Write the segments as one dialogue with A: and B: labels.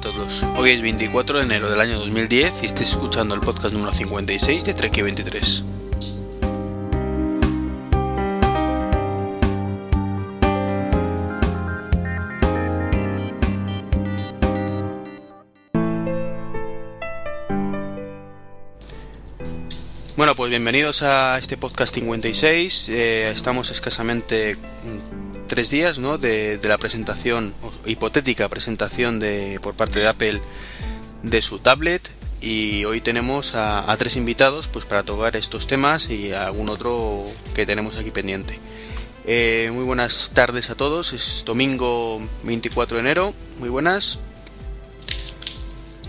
A: A todos, hoy es 24 de enero del año 2010 y estáis escuchando el podcast número 56 de Trek 23. Bueno, pues bienvenidos a este podcast 56. Eh, estamos escasamente tres días ¿no? de, de la presentación, hipotética presentación de, por parte de Apple de su tablet. Y hoy tenemos a, a tres invitados pues para tocar estos temas y algún otro que tenemos aquí pendiente. Eh, muy buenas tardes a todos, es domingo 24 de enero, muy buenas.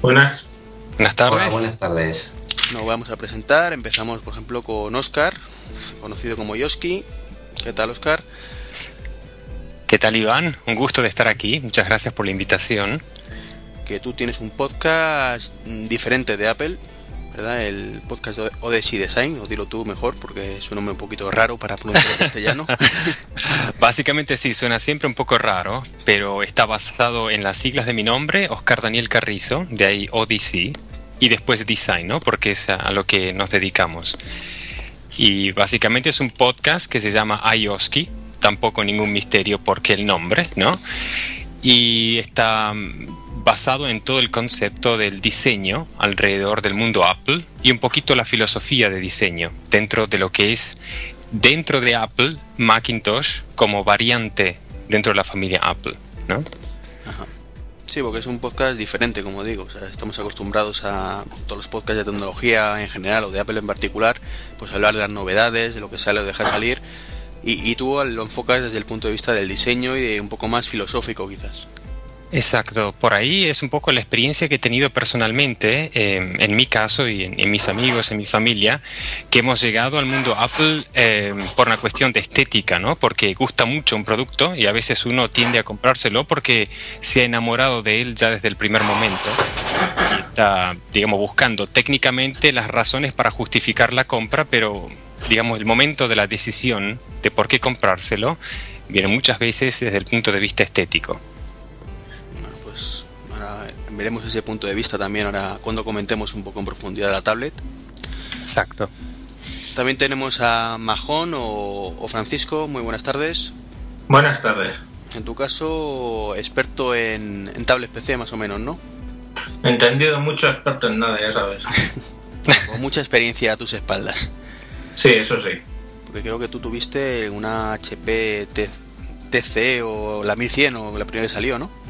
B: Buenas.
C: Buenas tardes.
D: Hola, buenas tardes.
A: Nos vamos a presentar, empezamos por ejemplo con Oscar, conocido como Yoski. ¿Qué tal Oscar?
C: ¿Qué tal Iván? Un gusto de estar aquí, muchas gracias por la invitación.
A: Que tú tienes un podcast diferente de Apple, ¿verdad? El podcast de Odyssey Design, o dilo tú mejor porque es un nombre un poquito raro para pronunciar en castellano.
C: Básicamente sí, suena siempre un poco raro, pero está basado en las siglas de mi nombre, Oscar Daniel Carrizo, de ahí Odyssey, y después Design, ¿no? Porque es a, a lo que nos dedicamos. Y básicamente es un podcast que se llama iOski, tampoco ningún misterio porque el nombre, ¿no? Y está mm, basado en todo el concepto del diseño alrededor del mundo Apple y un poquito la filosofía de diseño dentro de lo que es dentro de Apple Macintosh como variante dentro de la familia Apple, ¿no?
A: Ajá. Sí, porque es un podcast diferente, como digo. O sea, estamos acostumbrados a todos los podcasts de tecnología en general o de Apple en particular, pues hablar de las novedades, de lo que sale o deja salir. Y, tú lo enfocas desde el punto de vista del diseño y de un poco más filosófico, quizás.
C: Exacto, por ahí es un poco la experiencia que he tenido personalmente, eh, en mi caso y en, mis amigos, en mi familia, que hemos llegado al mundo Apple eh, por una cuestión de estética, ¿no? Porque gusta mucho un producto y a veces uno tiende a comprárselo porque se ha enamorado de él ya desde el primer momento. Y está, digamos, buscando técnicamente las razones para justificar la compra, pero, digamos, el momento de la decisión de por qué comprárselo viene muchas veces desde el punto de vista estético
A: pues ahora veremos ese punto de vista también ahora cuando comentemos un poco en profundidad la tablet.
C: Exacto.
A: También tenemos a Majón o, o Francisco, muy buenas tardes.
B: Buenas tardes.
A: En tu caso, experto en, en tablets PC más o menos, ¿no?
B: Entendido mucho, experto en nada, ya sabes.
A: Con mucha experiencia a tus espaldas.
B: Sí, eso sí.
A: Porque creo que tú tuviste una HP TC o la 1100 o la primera que salió, ¿no?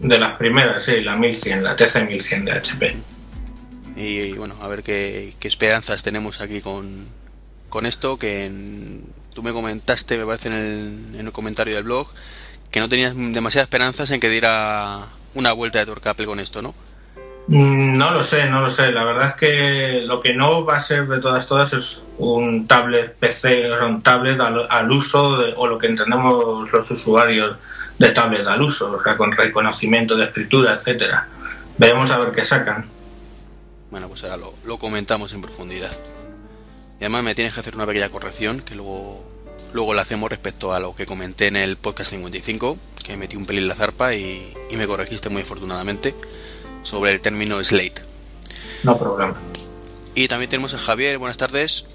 B: De las primeras, sí, la 1100, la TC 1100 de HP.
A: Y, y bueno, a ver qué, qué, esperanzas tenemos aquí con, con esto, que en, tú me comentaste, me parece en el, en el, comentario del blog, que no tenías demasiadas esperanzas en que diera una vuelta de tuerca Apple con esto, ¿no?
B: No lo sé, no lo sé. La verdad es que lo que no va a ser de todas todas es un tablet PC, un tablet al, al uso de, o lo que entendemos los usuarios de tablet al uso, o sea, con reconocimiento de escritura, etcétera. Veremos a ver qué sacan.
A: Bueno, pues ahora lo, lo, comentamos en profundidad. Y además me tienes que hacer una pequeña corrección que luego, luego la hacemos respecto a lo que comenté en el podcast 55, que metí un pelín la zarpa y, y me corregiste muy afortunadamente sobre el término slate.
B: No problema.
A: Y también tenemos a Javier, buenas tardes.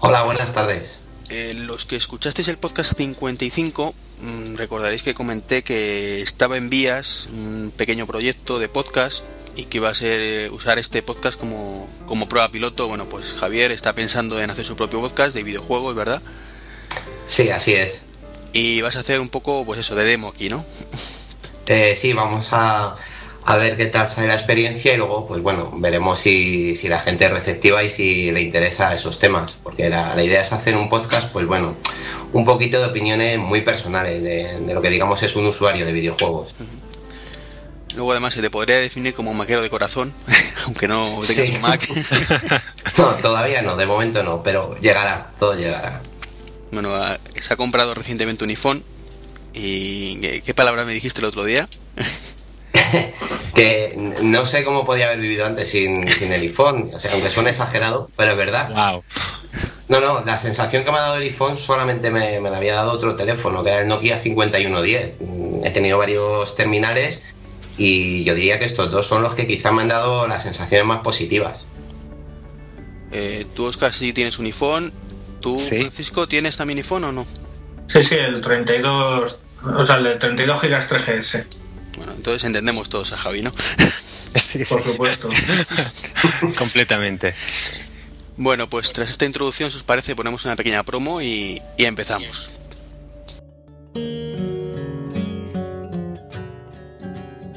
D: Hola, buenas tardes.
A: Eh, los que escuchasteis el podcast 55 mmm, recordaréis que comenté que estaba en vías un pequeño proyecto de podcast y que iba a ser eh, usar este podcast como, como prueba piloto. Bueno, pues Javier está pensando en hacer su propio podcast de videojuegos, ¿verdad?
D: Sí, así es.
A: Y vas a hacer un poco, pues eso, de demo aquí, ¿no?
D: Eh, sí, vamos a, a ver qué tal sale la experiencia y luego, pues bueno, veremos si, si la gente es receptiva y si le interesa esos temas. Porque la, la, idea es hacer un podcast, pues bueno, un poquito de opiniones muy personales de, de lo que digamos es un usuario de videojuegos.
A: Luego además se te podría definir como un maquero de corazón, aunque no tengas sí. un Mac.
D: no, todavía no, de momento no, pero llegará, todo llegará.
A: Bueno, se ha comprado recientemente un iPhone y ¿qué palabra me dijiste el otro día?
D: que no sé cómo podía haber vivido antes sin, sin el iPhone, o sea, aunque suene exagerado, pero es verdad.
C: Wow.
D: No, no, la sensación que me ha dado el iPhone solamente me, me la había dado otro teléfono, que era el Nokia 5110. He tenido varios terminales y yo diría que estos dos son los que quizá me han dado las sensaciones más positivas.
A: Eh, tú, Oscar, sí tienes un iPhone. ¿Tú, Francisco, tienes también iPhone o no?
B: Sí, sí, el 32, o sea, el de 32 GB 3GS.
A: Bueno, entonces entendemos todos a Javi, ¿no?
B: Sí, Por supuesto.
C: Completamente.
A: Bueno, pues tras esta introducción, si os parece, ponemos una pequeña promo y, y empezamos.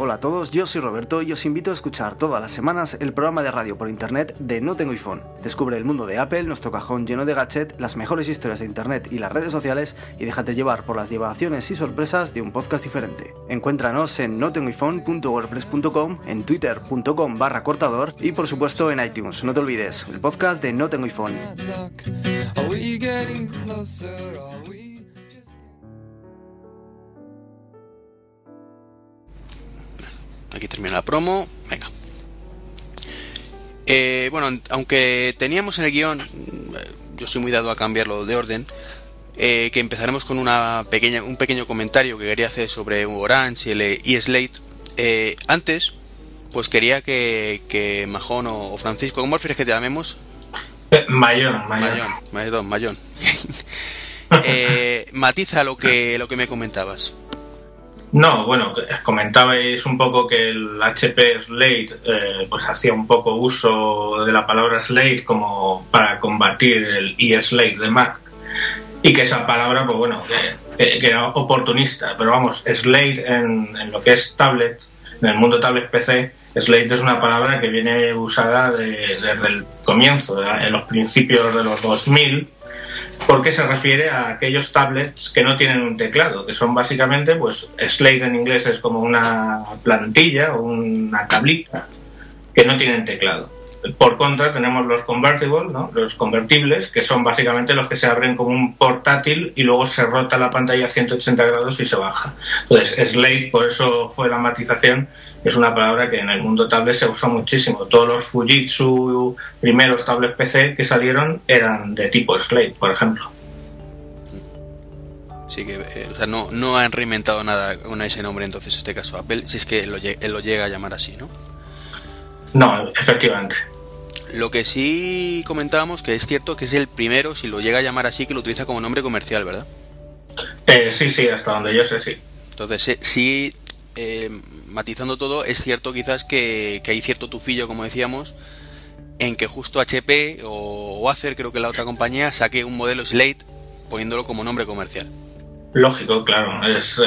E: Hola a todos, yo soy Roberto y os invito a escuchar todas las semanas el programa de radio por internet de No Tengo iPhone. Descubre el mundo de Apple, nuestro cajón lleno de gadgets, las mejores historias de internet y las redes sociales y déjate llevar por las divagaciones y sorpresas de un podcast diferente. Encuéntranos en notengoiphone.wordpress.com, en twitter.com barra cortador y por supuesto en iTunes. No te olvides, el podcast de No Tengo iPhone.
A: Aquí termina la promo. Venga. Eh, bueno, aunque teníamos en el guion, yo soy muy dado a cambiarlo de orden, eh, que empezaremos con una pequeña, un pequeño comentario que quería hacer sobre Orange y el eSlate. Eh, antes, pues quería que, que Majón o, Francisco, ¿cómo prefieres que te llamemos?
B: Mayón,
A: Mayón. Mayón, Mayón. matiza lo que, lo que me comentabas.
B: No, bueno, comentabais un poco que el HP Slate eh, pues hacía un poco uso de la palabra Slate como para combatir el eSlate de Mac. Y que esa palabra, pues bueno, que, era oportunista, pero vamos, Slate en, en, lo que es tablet, en el mundo tablet PC, Slate es una palabra que viene usada desde el comienzo, en los principios de los 2000 porque se refiere a aquellos tablets que no tienen un teclado, que son básicamente, pues, Slate en inglés es como una plantilla o una tablita que no tienen teclado. Por contra, tenemos los convertibles, ¿no? los convertibles, que son básicamente los que se abren como un portátil y luego se rota la pantalla a 180 grados y se baja. Entonces, Slate, por eso fue la matización, es una palabra que en el mundo tablet se usa muchísimo. Todos los Fujitsu primeros tablets PC que salieron eran de tipo Slate, por ejemplo.
A: Sí, que eh, o sea, no, no han reinventado nada con ese nombre entonces, en este caso Apple, si es que lo, lo llega a llamar así, ¿no?
B: No, efectivamente.
A: Lo que sí comentábamos que es cierto que es el primero, si lo llega a llamar así, que lo utiliza como nombre comercial, ¿verdad?
B: Eh, sí, sí, hasta donde yo sé, sí.
A: Entonces, eh, sí, eh, matizando todo, es cierto quizás que, hay cierto tufillo, como decíamos, en que justo HP o, Acer, creo que la otra compañía, saque un modelo Slate poniéndolo como nombre comercial.
B: Lógico, claro, es,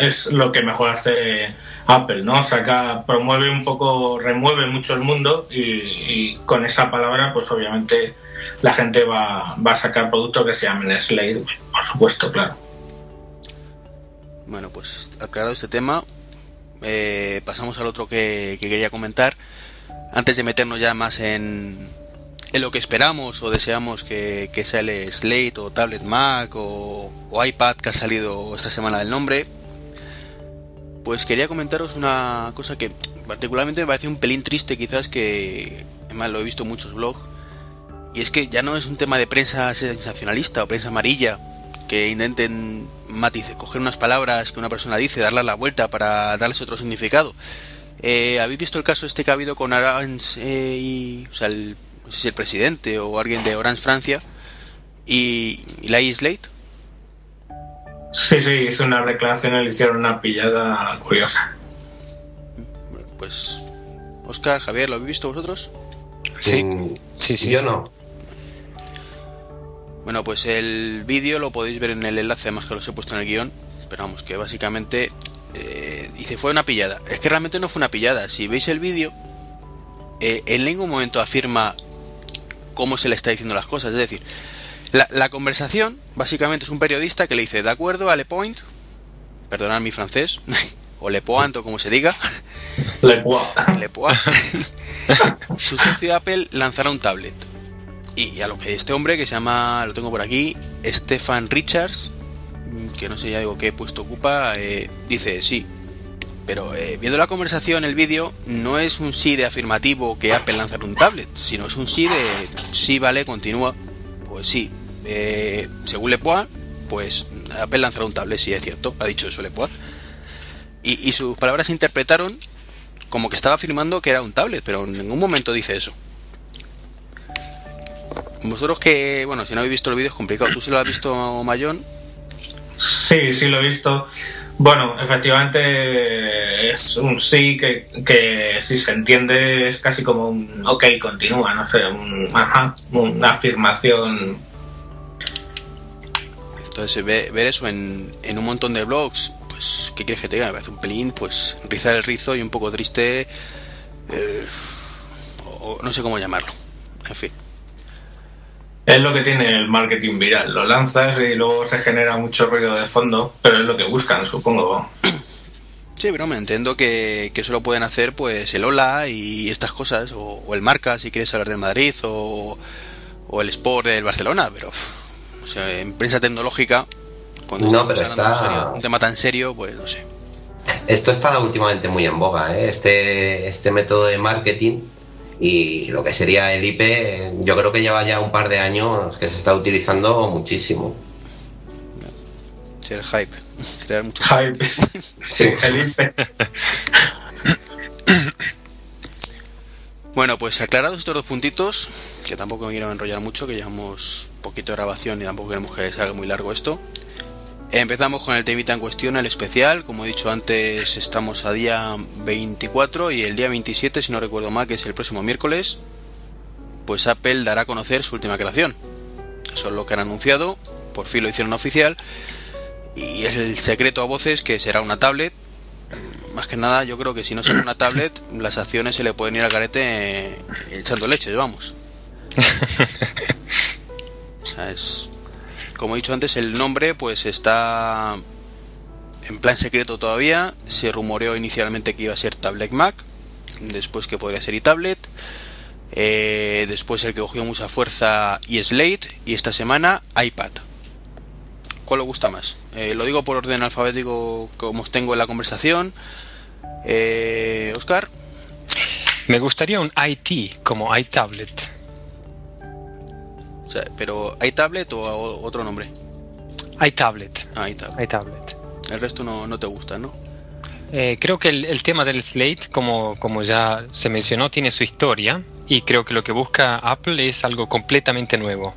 B: es lo que mejor hace Apple, ¿no? Saca, promueve un poco, remueve mucho el mundo y, con esa palabra, pues obviamente la gente va, va a sacar productos que se llamen Slade, por supuesto, claro.
A: Bueno, pues aclarado este tema, eh, pasamos al otro que, quería comentar. Antes de meternos ya más en, en lo que esperamos o deseamos que, que sea el Slate o Tablet Mac o, o iPad que ha salido esta semana del nombre, pues quería comentaros una cosa que particularmente me parece un pelín triste quizás que además lo he visto en muchos blogs y es que ya no es un tema de prensa sensacionalista o prensa amarilla que intenten matice, coger unas palabras que una persona dice, darlas la vuelta para darles otro significado. Eh, ¿Habéis visto el caso este que ha habido con Orange eh, y, o sea, el, no sé si el presidente o alguien de Orange Francia y, y la Slate?
B: Sí, sí, hizo una declaración y le hicieron una pillada curiosa.
A: Pues, Oscar, Javier, ¿lo habéis visto vosotros?
C: Sí, mm, sí, sí.
D: Yo no.
A: Bueno, pues el vídeo lo podéis ver en el enlace, además que los he puesto en el guion. Pero vamos, que básicamente eh, dice fue una pillada. Es que realmente no fue una pillada. Si veis el vídeo, eh, en ningún momento afirma cómo se le está diciendo las cosas. Es decir, la, conversación, básicamente, es un periodista que le dice, de acuerdo a Le Point, perdonad mi francés, o Le Point, o como se diga,
B: Le Point,
A: Le Point. su socio Apple lanzará un tablet. Y a lo que este hombre, que se llama, lo tengo por aquí, Stefan Richards, que no sé ya digo qué puesto ocupa, eh, dice sí. Pero eh, viendo la conversación, el vídeo, no es un sí de afirmativo que Apple lanzará un tablet, sino es un sí de sí, vale, continúa. Pues sí, eh, según Lepois, pues Apple lanzará un tablet, sí es cierto, ha dicho eso Lepois. Y, y sus palabras se interpretaron como que estaba afirmando que era un tablet, pero en ningún momento dice eso. Vosotros que, bueno, si no habéis visto el vídeo es complicado. ¿Tú sí lo has visto, Mayón?
B: Sí, sí lo he visto. Bueno, efectivamente es un sí que, si se entiende es casi como un ok, continúa, no sé, una afirmación.
A: Entonces ver eso en, en un montón de blogs, pues, ¿qué quieres que te diga? Me parece un pelín, pues, rizar el rizo y un poco triste, eh, o no sé cómo llamarlo, en fin.
B: Es lo que tiene el marketing viral. Lo lanzas y luego se genera mucho ruido de fondo, pero es lo que buscan, supongo.
A: Sí, pero me entiendo que, eso lo pueden hacer pues el Hola y estas cosas, o, el Marca si quieres hablar de Madrid, o, el Sport del Barcelona, pero o sea, en prensa tecnológica, cuando
D: no, pero está...
A: un tema tan serio, pues no sé.
D: Esto está últimamente muy en boga, ¿eh? este, este método de marketing y lo que sería el IP yo creo que lleva ya un par de años que se está utilizando muchísimo.
A: Sí, el hype.
B: Crear mucho hype. sí, el IP.
A: Bueno, pues aclarados estos dos puntitos, que tampoco me quiero enrollar mucho, que llevamos poquito de grabación y tampoco queremos que salga muy largo esto. Empezamos con el temita en cuestión, el especial. Como he dicho antes, estamos a día 24 y el día 27, si no recuerdo mal, que es el próximo miércoles, pues Apple dará a conocer su última creación. Eso es lo que han anunciado, por fin lo hicieron oficial. Y es el secreto a voces que será una tablet. Más que nada, yo creo que si no será una tablet, las acciones se le pueden ir al carete echando leche, vamos. o sea, es como he dicho antes, el nombre pues está en plan secreto todavía. Se rumoreó inicialmente que iba a ser Tablet Mac, después que podría ser iTablet. Eh, después el que cogió mucha fuerza y Slate y esta semana iPad. ¿Cuál le gusta más? Eh, lo digo por orden alfabético como os tengo en la conversación. Eh, Oscar.
C: Me gustaría un IT como iTablet
A: pero ¿hay tablet o otro nombre?
C: Hay tablet.
A: Ah, hay tablet. El resto no, te gusta, ¿no?
C: Eh, creo que el, tema del Slate, como, como ya se mencionó, tiene su historia y creo que lo que busca Apple es algo completamente nuevo.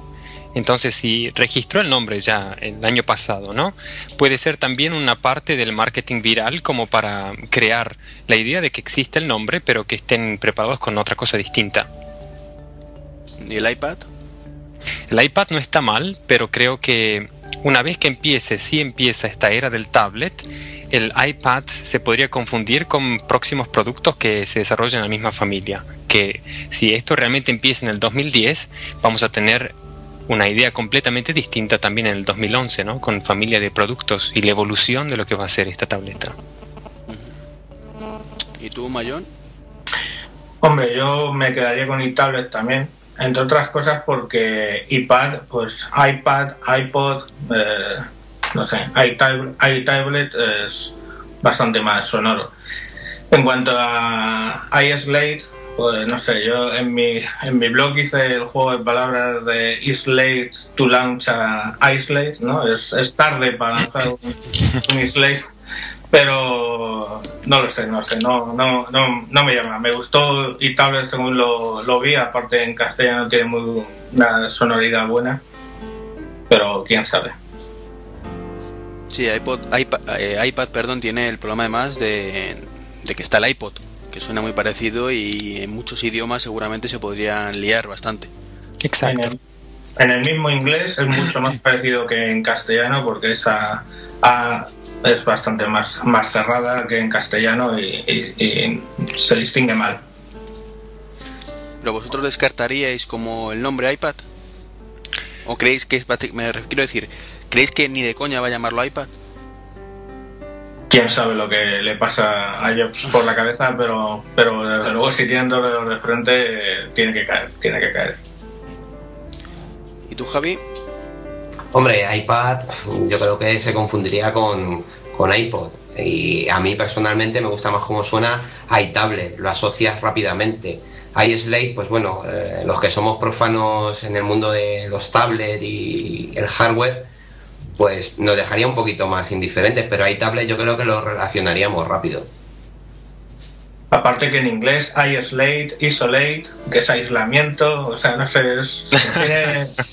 C: Entonces, si registró el nombre ya el año pasado, ¿no? Puede ser también una parte del marketing viral como para crear la idea de que existe el nombre, pero que estén preparados con otra cosa distinta.
A: ¿Y el iPad?
C: El iPad no está mal, pero creo que una vez que empiece, si empieza esta era del tablet, el iPad se podría confundir con próximos productos que se desarrollan en la misma familia. Que si esto realmente empieza en el 2010, vamos a tener una idea completamente distinta también en el 2011, ¿no? Con familia de productos y la evolución de lo que va a ser esta tableta.
A: ¿Y tú, Mayón?
B: Hombre, yo me quedaría con el tablet también entre otras cosas porque iPad, pues iPad, iPod, eh, no sé, iTablet es bastante más sonoro. En cuanto a iSlate, pues no sé, yo en mi, en mi blog hice el juego de palabras de iSlate to launch a iSlate, ¿no? Es, es tarde para lanzar un iSlate pero no lo sé, no sé, no, no, no, no me llama. Me gustó y tal según lo, lo vi, aparte en castellano tiene muy, una sonoridad buena, pero quién sabe.
A: Sí, iPod, iPad, eh, iPad perdón, tiene el problema además de, de que está el iPod, que suena muy parecido y en muchos idiomas seguramente se podrían liar bastante.
C: Exacto.
B: En el, mismo inglés es mucho más parecido que en castellano porque es a es bastante más, más cerrada que en castellano y, se distingue mal.
A: ¿Pero vosotros descartaríais como el nombre iPad? ¿O creéis que es, me quiero decir, creéis que ni de coña va a llamarlo iPad?
B: Quién sabe lo que le pasa a Jobs por la cabeza, pero, pero desde luego si tienen dedos de frente tiene que caer, tiene que caer.
A: ¿Y tú, Javi?
D: Hombre, iPad yo creo que se confundiría con, con iPod. Y a mí personalmente me gusta más cómo suena iTablet, lo asocias rápidamente. iSlate, pues bueno, eh, los que somos profanos en el mundo de los tablets y el hardware, pues nos dejaría un poquito más indiferentes, pero iTablet yo creo que lo relacionaríamos rápido.
B: Aparte que en inglés isolate, isolate, que es aislamiento, o sea, no sé, es,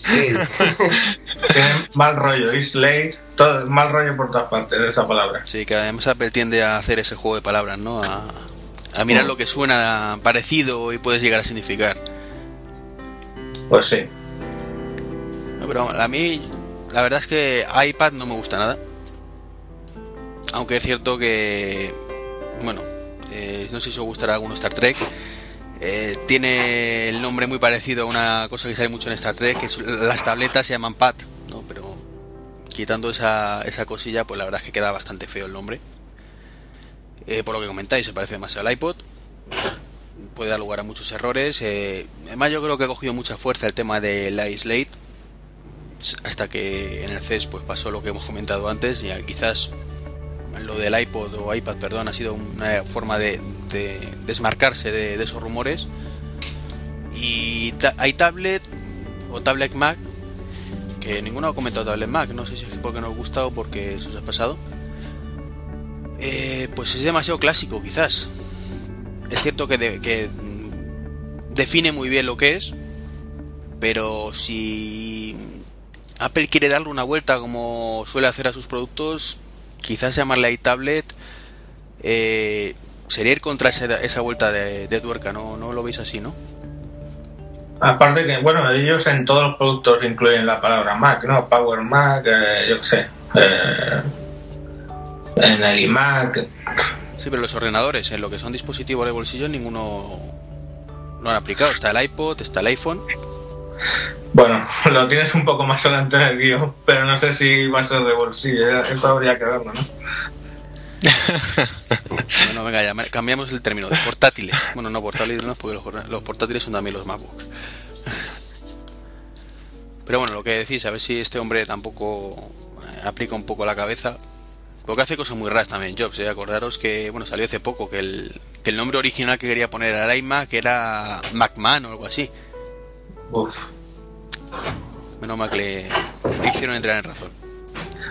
B: tiene, tiene mal rollo, isolate, todo, mal rollo por todas partes de esa palabra.
A: Sí, que además Apple tiende a hacer ese juego de palabras, ¿no? A, a mirar lo que suena parecido y puedes llegar a significar.
B: Pues sí.
A: No, pero a mí, la verdad es que iPad no me gusta nada. Aunque es cierto que, bueno, eh, no sé si os gustará alguno Star Trek. Eh, tiene el nombre muy parecido a una cosa que sale mucho en Star Trek, que las tabletas se llaman Pad, ¿no? Pero quitando esa, esa cosilla, pues la verdad es que queda bastante feo el nombre. Eh, por lo que comentáis, se parece demasiado al iPod. Puede dar lugar a muchos errores. Eh, además, yo creo que ha cogido mucha fuerza el tema del iSlate. Hasta que en el CES pues, pasó lo que hemos comentado antes. Y quizás lo del iPod o iPad, perdón, ha sido una forma de, de desmarcarse de, esos rumores. Y hay tablet o tablet Mac, que ninguno ha comentado tablet Mac, no sé si es porque no os gusta o porque eso se ha pasado. Eh, pues es demasiado clásico, quizás. Es cierto que, de, que define muy bien lo que es, pero si Apple quiere darle una vuelta como suele hacer a sus productos, quizás llamarle iTablet eh, sería ir contra esa, esa vuelta de, de, tuerca, ¿no? ¿no lo veis así, no?
B: Aparte que, bueno, ellos en todos los productos incluyen la palabra Mac, ¿no? Power Mac, eh, yo qué sé. Eh, en el iMac.
A: Sí, pero los ordenadores, en lo que son dispositivos de bolsillo, ninguno lo han aplicado. Está el iPod, está el iPhone.
B: Bueno, lo tienes un poco más adelante en el guion, pero no sé si va a ser de bolsillo. Esto habría que verlo, ¿no?
A: bueno, venga, ya cambiamos el término de portátiles. Bueno, no portátiles, no, porque los, los portátiles son también los MacBook. Pero bueno, lo que decís, a ver si este hombre tampoco eh, aplica un poco la cabeza lo que hace cosas muy raras también Jobs, ¿eh? acordaros que bueno salió hace poco que el, nombre original que quería poner al iMac era MacMan o algo así.
B: Uf.
A: Menos mal que le, le, hicieron entrar en razón.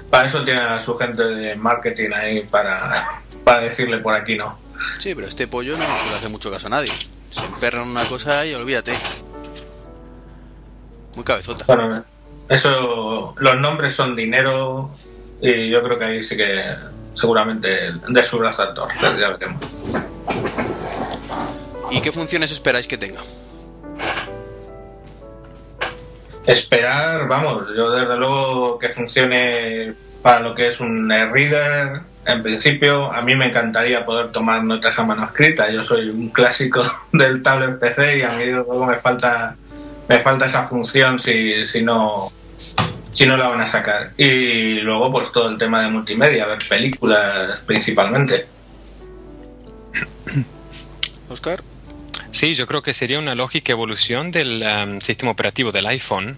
B: Para eso tiene a su gente de marketing ahí para, para decirle por aquí no.
A: Sí, pero este pollo no le hace mucho caso a nadie. Se emperra en una cosa y olvídate. Muy cabezota.
B: Bueno, eso, los nombres son dinero, y yo creo que ahí sí que seguramente de su brazo ya veremos.
A: ¿Y qué funciones esperáis que tenga?
B: Esperar, vamos, yo desde luego que funcione para lo que es un reader. En principio, a mí me encantaría poder tomar notas a mano escrita. Yo soy un clásico del tablet PC y a mí luego me falta me falta esa función si, si no si no la van a sacar. Y luego, pues todo el tema de multimedia, ver películas principalmente.
A: Oscar.
C: Sí, yo creo que sería una lógica evolución del um, sistema operativo del iPhone,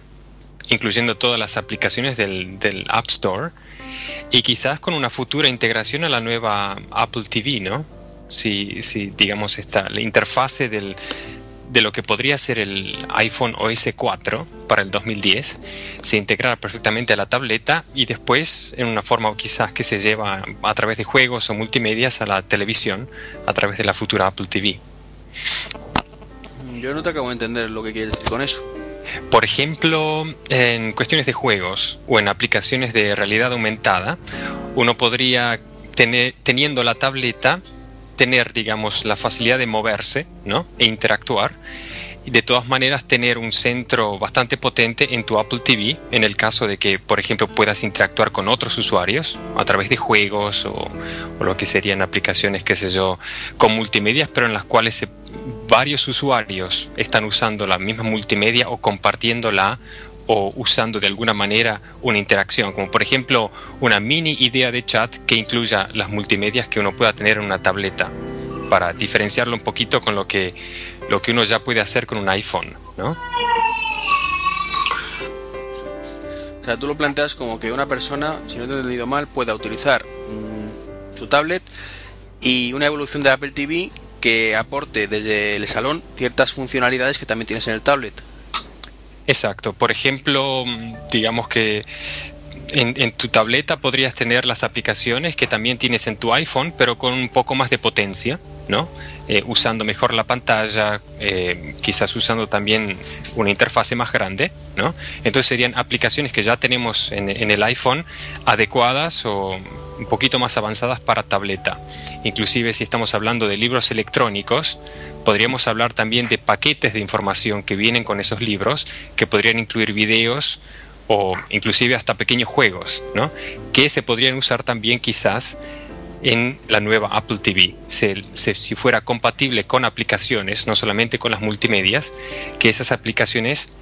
C: incluyendo todas las aplicaciones del, App Store, y quizás con una futura integración a la nueva Apple TV, ¿no? Si, si digamos, esta, la interfase del, de lo que podría ser el iPhone OS 4 para el 2010 se integrara perfectamente a la tableta y después en una forma quizás que se lleva a través de juegos o multimedias a la televisión a través de la futura Apple TV.
A: Yo no te acabo de entender lo que quieres decir con eso.
C: Por ejemplo, en cuestiones de juegos o en aplicaciones de realidad aumentada, uno podría tener, teniendo la tableta tener, digamos, la facilidad de moverse ¿no? e interactuar. Y de todas maneras tener un centro bastante potente en tu Apple TV en el caso de que, por ejemplo, puedas interactuar con otros usuarios a través de juegos o, o lo que serían aplicaciones, qué sé yo, con multimedia, pero en las cuales varios usuarios están usando la misma multimedia o compartiéndola o usando de alguna manera una interacción, como por ejemplo una mini idea de chat que incluya las multimedias que uno pueda tener en una tableta, para diferenciarlo un poquito con lo que, lo que uno ya puede hacer con un iPhone, ¿no?
A: O sea, tú lo planteas como que una persona, si no te he entendido mal, pueda utilizar mmm, su tablet y una evolución de Apple TV que aporte desde el salón ciertas funcionalidades que también tienes en el tablet.
C: Exacto. Por ejemplo, digamos que en, tu tableta podrías tener las aplicaciones que también tienes en tu iPhone, pero con un poco más de potencia, ¿no? Eh, usando mejor la pantalla, eh, quizás usando también una interfase más grande, ¿no? Entonces serían aplicaciones que ya tenemos en, en el iPhone adecuadas o un poquito más avanzadas para tableta. Inclusive si estamos hablando de libros electrónicos, podríamos hablar también de paquetes de información que vienen con esos libros, que podrían incluir videos o inclusive hasta pequeños juegos, ¿no? que se podrían usar también quizás en la nueva Apple TV, si fuera compatible con aplicaciones, no solamente con las multimedias, que esas aplicaciones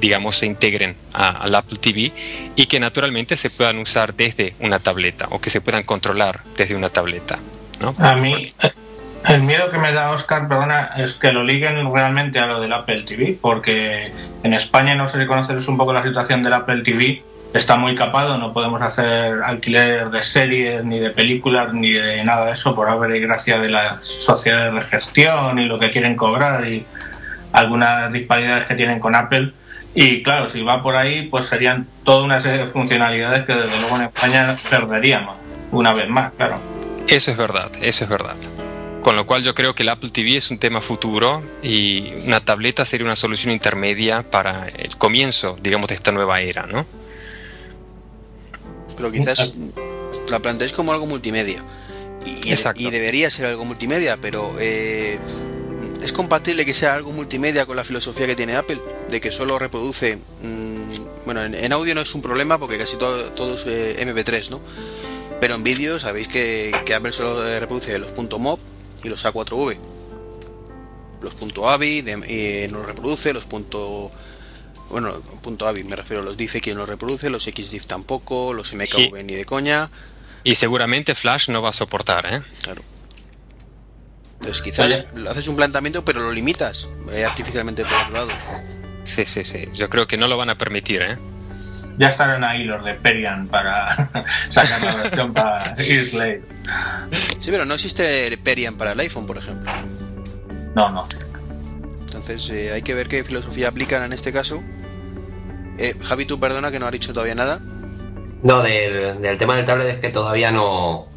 C: digamos, se integren al Apple TV y que naturalmente se puedan usar desde una tableta o que se puedan controlar desde una tableta. ¿no?
B: A mí, el miedo que me da Oscar, perdona, es que lo liguen realmente a lo del Apple TV, porque en España no sé si conoceros un poco la situación del Apple TV. Está muy capado, no podemos hacer alquiler de series, ni de películas, ni de nada de eso, por haber y gracia de las sociedades de gestión y lo que quieren cobrar y algunas disparidades que tienen con Apple. Y claro, si va por ahí, pues serían toda una serie de funcionalidades que desde luego en España perderíamos, una vez más, claro.
C: Eso es verdad, eso es verdad. Con lo cual yo creo que el Apple TV es un tema futuro y una tableta sería una solución intermedia para el comienzo, digamos, de esta nueva era, ¿no?
A: Pero quizás la planteáis como algo multimedia. Y, y, debería ser algo multimedia, pero eh, ¿es compatible que sea algo multimedia con la filosofía que tiene Apple? De que solo reproduce... Mmm, bueno, en, audio no es un problema porque casi todo, todo es eh, MP3, ¿no? Pero en vídeo sabéis que, que Apple solo reproduce los .mov y los A4V. Los .avi eh, no los reproduce, los punto bueno, punto .avi me refiero, los dice que no los reproduce, los XDIF tampoco, los MKV ni de coña.
C: Y seguramente Flash no va a soportar, ¿eh?
A: Claro. Entonces quizás haces un planteamiento pero lo limitas eh, artificialmente por otro lado.
C: Sí, sí, sí. Yo creo que no lo van a permitir, ¿eh?
B: Ya estarán ahí los de Perian para sacar la versión para Earslave.
A: Sí, pero no existe Perian para el iPhone, por ejemplo.
B: No, no.
A: Entonces eh, hay que ver qué filosofía aplican en este caso. Eh, Javi, tú perdona que no has dicho todavía nada.
D: No, del, del tema del tablet es que todavía no,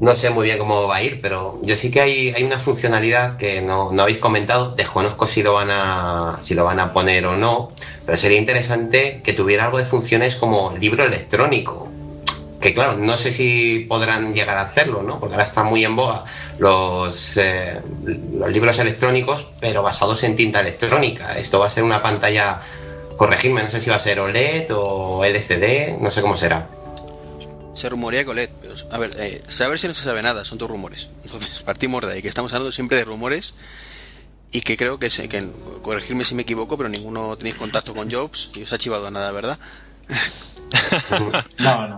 D: no sé muy bien cómo va a ir, pero yo sí que hay, hay una funcionalidad que no, no, habéis comentado. Desconozco si lo van a si lo van a poner o no, pero sería interesante que tuviera algo de funciones como libro electrónico. Que claro, no sé si podrán llegar a hacerlo, ¿no? Porque ahora están muy en boga los, eh, los libros electrónicos, pero basados en tinta electrónica. Esto va a ser una pantalla, corregirme, no sé si va a ser OLED o LCD, no sé cómo será.
A: Se rumorea que OLED, a ver, eh, saber si no se sabe nada, son todos rumores. Entonces, partimos de ahí, que estamos hablando siempre de rumores y que creo que, sé, que corregirme si me equivoco, pero ninguno tenéis contacto con Jobs y os ha chivado nada, ¿verdad?
B: no, no.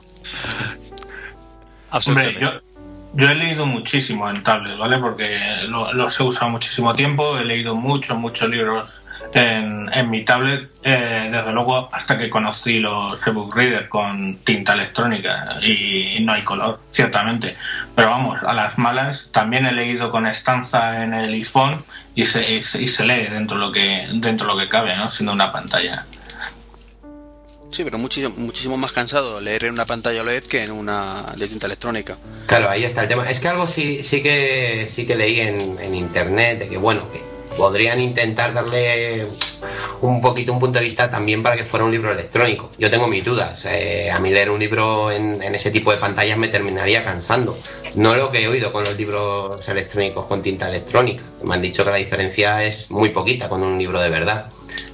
B: Hombre, yo, yo, he leído muchísimo en tablet, ¿vale? Porque los he usado muchísimo tiempo, he leído muchos, muchos libros en, mi tablet, eh, desde luego, hasta que conocí los ebook reader con tinta electrónica y no hay color, ciertamente. Pero vamos, a las malas, también he leído con estanza en el iPhone y se, y se lee dentro de lo que dentro lo que cabe, ¿no? Siendo una pantalla.
A: Sí, pero muchísimo, muchísimo más cansado leer en una pantalla OLED que en una de tinta electrónica.
D: Claro, ahí está el tema. Es que algo sí, sí que sí que leí en, en internet de que bueno, que podrían intentar darle un poquito un punto de vista también para que fuera un libro electrónico. Yo tengo mis dudas. Eh, a mí leer un libro en, ese tipo de pantallas me terminaría cansando. No lo que he oído con los libros electrónicos con tinta electrónica. Me han dicho que la diferencia es muy poquita con un libro de verdad.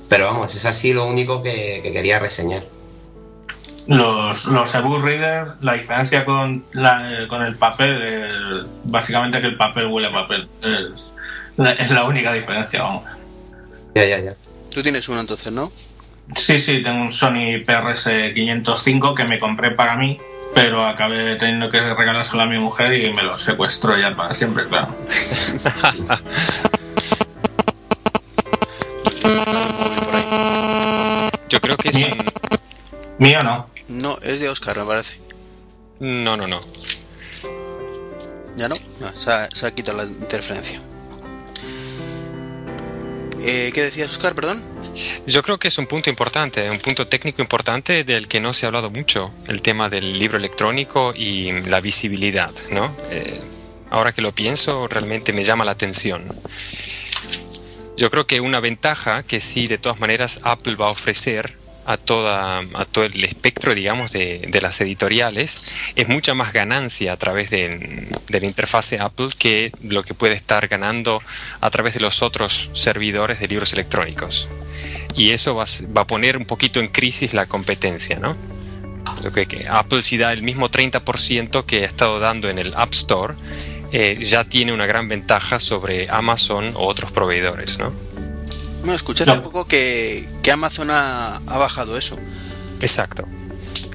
D: Pero vamos, es así lo único que, quería reseñar.
B: Los, los ebook readers, la diferencia con, con el papel, básicamente que el papel huele a papel. Es la única diferencia, vamos.
D: Ya, ya, ya.
A: Tú tienes uno entonces, ¿no?
B: Sí, sí, tengo un Sony PRS 505 que me compré para mí, pero acabé teniendo que regalárselo a mi mujer y me lo secuestró ya para siempre, claro.
C: Yo creo que es
B: un... ¿Mío no?
A: No, es de Oscar, me parece.
C: No, no, no.
A: ¿Ya no? se, ha, se ha quitado la interferencia. Eh, ¿Qué decías, Oscar? Perdón.
C: Yo creo que es un punto importante, un punto técnico importante del que no se ha hablado mucho, el tema del libro electrónico y la visibilidad, ¿no? Eh, ahora que lo pienso, realmente me llama la atención. Yo creo que una ventaja que sí, de todas maneras, Apple va a ofrecer a, toda, a todo el espectro, digamos, de, las editoriales, es mucha más ganancia a través de, la interfase Apple que lo que puede estar ganando a través de los otros servidores de libros electrónicos. Y eso va, a poner un poquito en crisis la competencia, ¿no? Creo que, Apple si da el mismo 30% que ha estado dando en el App Store, eh, ya tiene una gran ventaja sobre Amazon o otros proveedores, ¿no?
A: Bueno, escuché hace poco que, Amazon ha, bajado eso.
C: Exacto.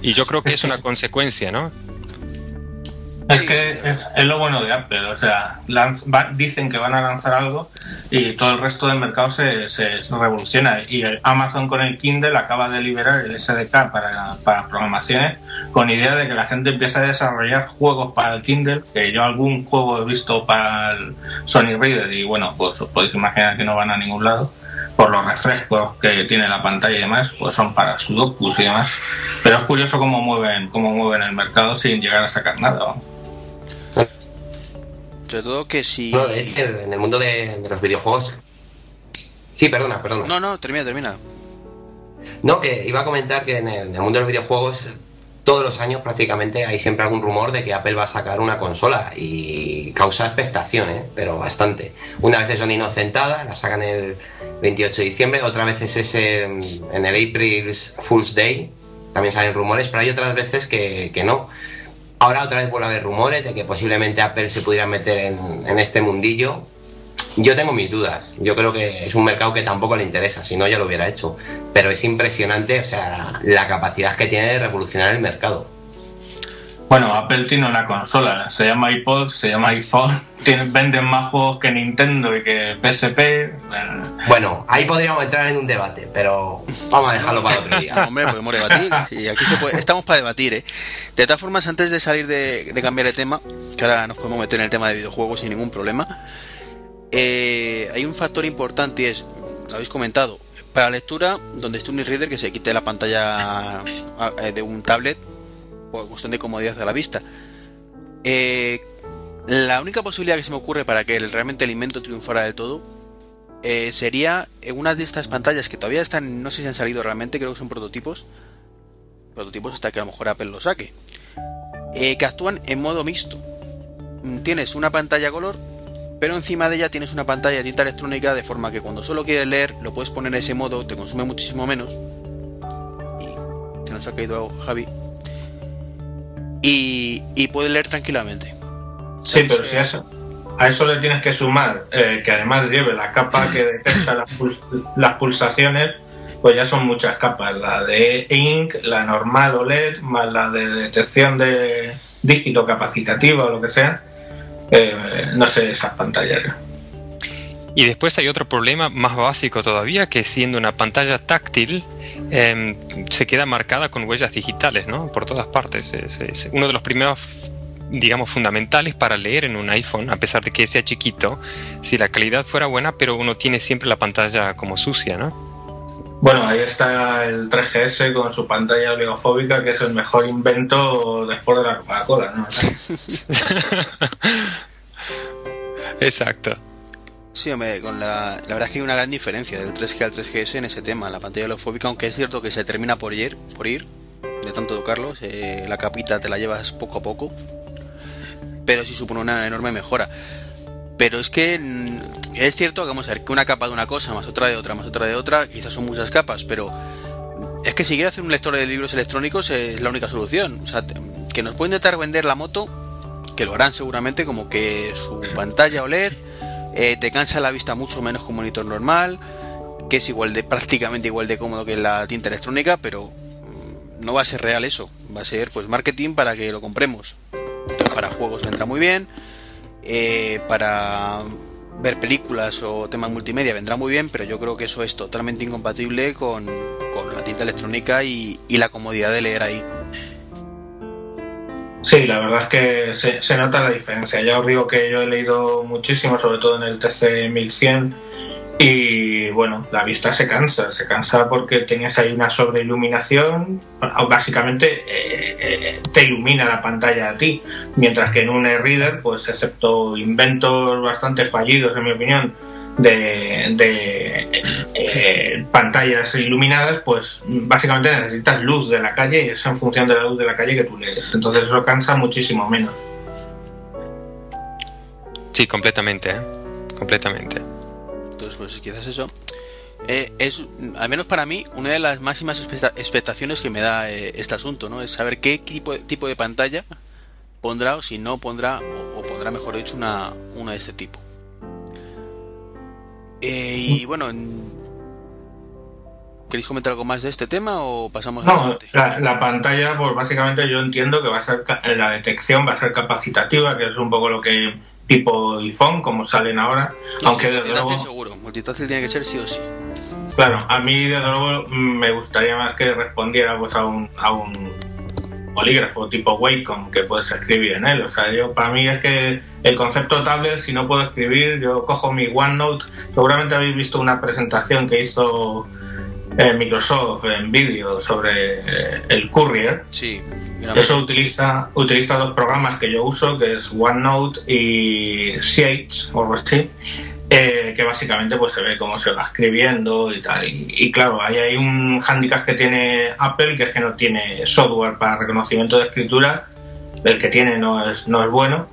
C: Y yo creo que es una consecuencia, ¿no?
B: Es que es, lo bueno de Apple, o sea, dicen que van a lanzar algo y todo el resto del mercado se, revoluciona. Y Amazon con el Kindle acaba de liberar el SDK para, para programaciones con idea de que la gente empiece a desarrollar juegos para el Kindle, que yo algún juego he visto para el Sony Reader y bueno, pues os podéis imaginar que no van a ningún lado por los refrescos que tiene la pantalla y demás, pues son para sudokus y demás. Pero es curioso cómo mueven, cómo mueven el mercado sin llegar a sacar nada.
A: Sobre todo que si...
D: No, en el mundo de, los videojuegos... Sí, perdona, perdona.
A: No, no, termina, termina.
D: No, que iba a comentar que en el, mundo de los videojuegos todos los años prácticamente hay siempre algún rumor de que Apple va a sacar una consola y causa expectación, ¿eh? pero bastante. Una vez son inocentada, la sacan el 28 de diciembre, otra vez es ese en el April Fool's Day, también salen rumores, pero hay otras veces que, que no. Ahora otra vez vuelve a haber rumores de que posiblemente Apple se pudiera meter en, este mundillo. Yo tengo mis dudas. Yo creo que es un mercado que tampoco le interesa, si no ya lo hubiera hecho. Pero es impresionante, o sea, la capacidad que tiene de revolucionar el mercado.
B: Bueno, Apple tiene una consola, se llama iPod, se llama iPhone, venden más juegos que Nintendo y que PSP.
D: Bueno, ahí podríamos entrar en un debate, pero vamos a dejarlo para otro día.
A: hombre, podemos debatir. Sí, aquí estamos para debatir, ¿eh? De todas formas, antes de salir de, cambiar de tema, que ahora nos podemos meter en el tema de videojuegos sin ningún problema, eh, hay un factor importante y es, lo habéis comentado, para lectura, donde esté un e-reader que se quite la pantalla eh, de un tablet por cuestión de comodidad de la vista. Eh, la única posibilidad que se me ocurre para que realmente el invento triunfara del todo eh, sería una de estas pantallas que todavía están, no sé si han salido realmente, creo que son prototipos. Prototipos hasta que a lo mejor Apple lo saque. Eh, que actúan en modo mixto. Mm, tienes una pantalla color, pero encima de ella tienes una pantalla de tinta electrónica de forma que cuando solo quieres leer lo puedes poner en ese modo, te consume muchísimo menos. Y se nos ha caído Javi y, y puede leer tranquilamente.
B: Sí, pero si a eso, a eso le tienes que sumar eh, que además lleve la capa que detecta las, las, pulsaciones, pues ya son muchas capas. La de ink, la normal OLED, más la de detección de dígito capacitativo o lo que sea. Eh, no sé esas pantallas.
C: Y después hay otro problema más básico todavía, que siendo una pantalla táctil, em, se queda marcada con huellas digitales, ¿no? Por todas partes. Es, uno de los primeros, digamos, fundamentales para leer en un iPhone, a pesar de que sea chiquito, si la calidad fuera buena, pero uno tiene siempre la pantalla como sucia, ¿no?
B: Bueno, ahí está el 3GS con su pantalla oligofóbica, que es el mejor invento después de la Coca-Cola, ¿no?
C: Exacto.
A: Sí, hombre, con la, la verdad es que hay una gran diferencia del 3G al 3GS en ese tema, la pantalla holofóbica, aunque es cierto que se termina por ir, por ir de tanto educarlo, la capita te la llevas poco a poco, pero sí supone una enorme mejora. Pero es que mm, es cierto que vamos a ver que una capa de una cosa, más otra de otra, más otra de otra, quizás son muchas capas, pero es que si quieres hacer un lector de libros electrónicos es la única solución. O sea, que nos pueden intentar vender la moto, que lo harán seguramente, como que su pantalla OLED eh, te cansa la vista mucho menos que un monitor normal, que es igual de prácticamente igual de cómodo que la tinta electrónica, pero mm, no va a ser real eso, va a ser pues marketing para que lo compremos. para juegos vendrá muy bien, eh, para ver películas o temas multimedia vendrá muy bien, pero yo creo que eso es totalmente incompatible con, la tinta electrónica y la comodidad de leer ahí.
B: Sí, la verdad es que se, nota la diferencia. Ya os digo que yo he leído muchísimo, sobre todo en el TC 1100, Y bueno, la vista se cansa, se cansa porque tenías ahí una sobreiluminación, básicamente eh, eh, te ilumina la pantalla a ti, mientras que en un e-reader, pues excepto inventos bastante fallidos en mi opinión, de, eh, pantallas iluminadas, pues básicamente necesitas luz de la calle y es en función de la luz de la calle que tú lees. Entonces eso cansa muchísimo menos.
C: Sí, completamente, ¿eh? completamente.
A: Entonces, pues quizás eso eh, es, al menos para mí, una de las máximas expectaciones que me da este asunto, ¿no? Es saber qué tipo, tipo de pantalla pondrá o si no pondrá, o, o pondrá, mejor dicho, una, una de este tipo. Eh, y bueno, ¿queréis comentar algo más de este tema o pasamos
B: no, la, la, pantalla, pues básicamente yo entiendo que va a ser la detección va a ser capacitativa, que es un poco lo que tipo iPhone, como salen ahora. aunque
A: sí, desde luego, seguro, multitask tiene que ser sí o sí.
B: Claro, a mí desde luego me gustaría más que respondiera pues a un, a un bolígrafo tipo Wacom que puedes escribir en él. O sea, yo para mí es que el concepto tablet, si no puedo escribir, yo cojo mi OneNote. Seguramente habéis visto una presentación que hizo eh, Microsoft en vídeo sobre eh, el Courier.
A: Sí.
B: Eso utiliza, utiliza dos programas que yo uso, que es OneNote y Sage o algo así eh, que básicamente pues se ve cómo se va escribiendo y tal. Y, claro, ahí hay un handicap que tiene Apple, que es que no tiene software para reconocimiento de escritura, el que tiene no es, no es bueno.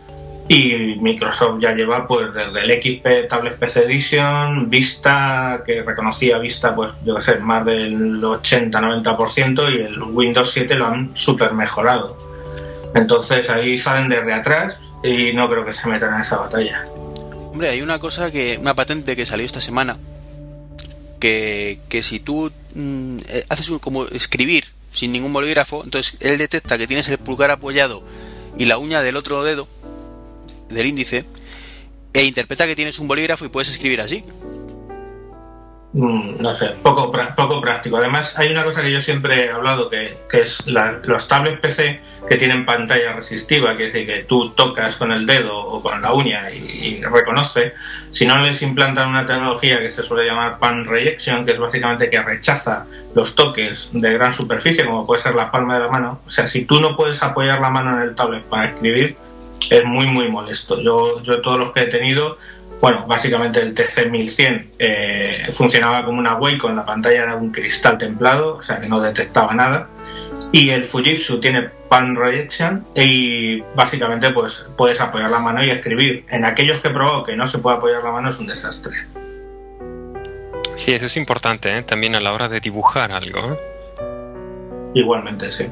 B: Y Microsoft ya lleva pues desde el XP Tablet PC Edition, Vista, que reconocía Vista pues yo que sé, más del 80-90% y el Windows 7 lo han super mejorado. Entonces ahí salen desde atrás y no creo que se metan en esa batalla.
A: Hombre, hay una cosa que. Una patente que salió esta semana. Que, que si tú mm, eh, haces como escribir sin ningún bolígrafo, entonces él detecta que tienes el pulgar apoyado y la uña del otro dedo, del índice, e interpreta que tienes un bolígrafo y puedes escribir así.
B: Mm, no sé, poco, poco práctico. Además, hay una cosa que yo siempre he hablado, que, que es los tablets PC que tienen pantalla resistiva, que es decir, que tú tocas con el dedo o con la uña y, reconoce. Si no les implantan una tecnología que se suele llamar pan rejection, que es básicamente que rechaza los toques de gran superficie, como puede ser la palma de la mano. O sea, si tú no puedes apoyar la mano en el tablet para escribir, es muy, muy molesto. Yo, yo todos los que he tenido bueno, básicamente el TC1100 eh, funcionaba como una con la pantalla era un cristal templado, o sea que no detectaba nada. Y el Fujitsu tiene pan rejection y básicamente pues puedes apoyar la mano y escribir. En aquellos que he probado que no se puede apoyar la mano es un desastre.
C: Sí, eso es importante, ¿eh? también a la hora de dibujar algo. ¿eh?
B: Igualmente, sí.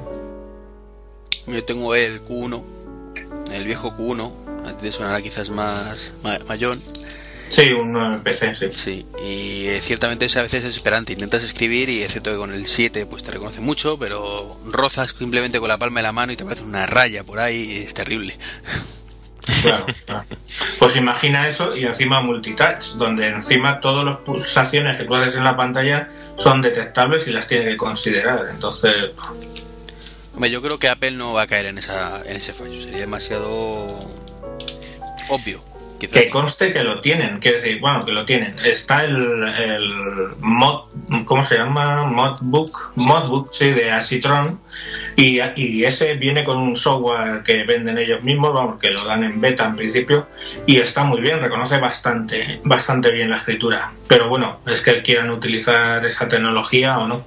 A: Yo tengo el Q1, el viejo Q1, de sonará quizás más mayor.
B: Sí, un PC, sí.
A: Sí, y eh, ciertamente a veces es esperante. Intentas escribir y excepto que con el 7 pues te reconoce mucho, pero rozas simplemente con la palma de la mano y te parece una raya por ahí, es terrible.
B: Claro, Pues imagina eso y encima multitouch, donde encima todas las pulsaciones que tú haces en la pantalla son detectables y las tiene que considerar. Entonces.
A: Hombre, yo creo que Apple no va a caer en, esa, en ese fallo. Sería demasiado obvio.
B: Que conste que lo tienen, que decir, bueno, que lo tienen. Está el, el mod, ¿cómo se llama? Modbook, Modbook, sí, de Asitron. Y, y, ese viene con un software que venden ellos mismos, vamos, que lo dan en beta en principio, y está muy bien, reconoce bastante, bastante bien la escritura. Pero bueno, es que quieran utilizar esa tecnología o no.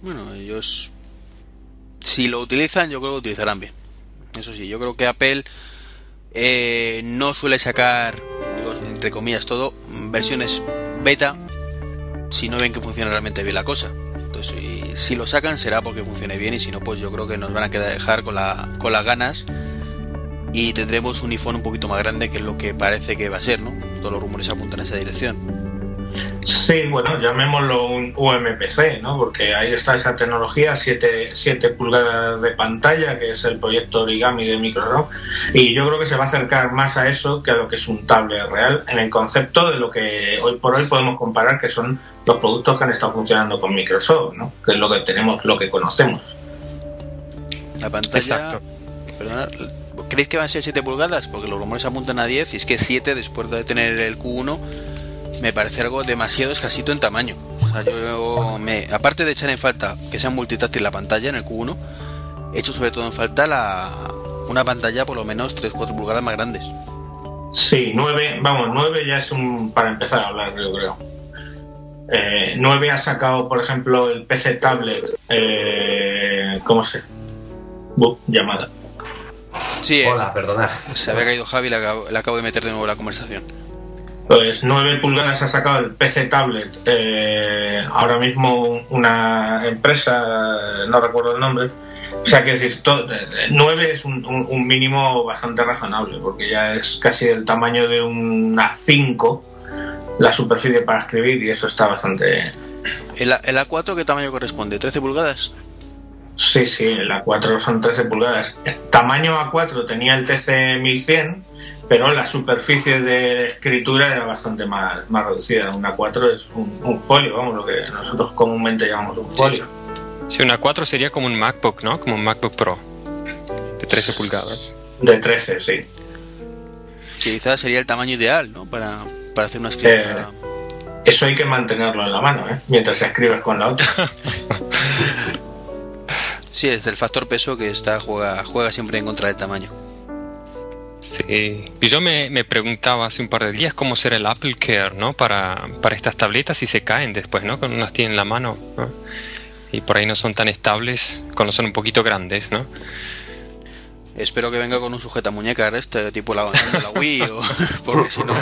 A: Bueno, ellos, si lo utilizan, yo creo que lo utilizarán bien. Eso sí, yo creo que Apple eh, no suele sacar, entre comillas, todo, versiones beta si no ven que funciona realmente bien la cosa. Entonces, si, lo sacan será porque funcione bien y si no, pues yo creo que nos van a quedar dejar con, la, con las ganas y tendremos un iPhone un poquito más grande que es lo que parece que va a ser, ¿no? Todos los rumores apuntan en esa dirección.
B: Sí, bueno, llamémoslo un UMPC, ¿no? Porque ahí está esa tecnología, 7, pulgadas de pantalla, que es el proyecto Origami de Microsoft, y yo creo que se va a acercar más a eso que a lo que es un tablet real, en el concepto de lo que hoy por hoy podemos comparar, que son los productos que han estado funcionando con Microsoft, ¿no? Que es lo que tenemos, lo que conocemos.
A: La pantalla... Perdona, ¿creéis que van a ser 7 pulgadas? Porque los rumores apuntan a 10 y es que 7 después de tener el Q1 me parece algo demasiado escasito en tamaño. O sea, yo me, aparte de echar en falta que sea multitáctil la pantalla en el Q1, he hecho sobre todo en falta la, una pantalla por lo menos 3-4 pulgadas más grandes.
B: Sí, 9, vamos, 9 ya es un para empezar a hablar, yo creo. Eh, 9 ha sacado, por ejemplo, el PC Tablet, eh, ¿cómo se? Uh, llamada.
A: Sí, eh,
D: Hola, perdonad.
A: se había caído Javi, le acabo, le acabo de meter de nuevo la conversación.
B: Pues 9 pulgadas ha sacado el PC Tablet. eh, ahora mismo una empresa, no recuerdo el nombre. O sea, que decir, to- eh, 9 es un, un- un mínimo bastante razonable, porque ya es casi el tamaño de una 5 la superficie para escribir y eso está bastante...
A: ¿El, A- el A4 qué tamaño corresponde? ¿13 pulgadas?
B: Sí, sí, la 4 son 13 pulgadas. Tamaño A4 tenía el TC 1100, pero la superficie de escritura era bastante más, más reducida. Una 4 es un, un folio, vamos, lo que nosotros comúnmente llamamos un folio.
C: Si una 4 sería como un MacBook, ¿no? Como un MacBook Pro. De 13 pulgadas.
B: De 13, sí.
A: Que quizás sería el tamaño ideal, ¿no? Para, para hacer una escritura.
B: Eso hay que mantenerlo en la mano, ¿eh? Mientras escribes con la otra.
A: Sí, es el factor peso que está juega, juega siempre en contra del tamaño.
C: Sí. Y yo me, me preguntaba hace un par de días cómo será el Apple Care, ¿no? Para, para estas tabletas si se caen después, ¿no? Cuando unas tienen en la mano, ¿no? Y por ahí no son tan estables cuando son un poquito grandes, ¿no?
A: Espero que venga con un sujeta muñeca este tipo la, la Wii, o, porque si no.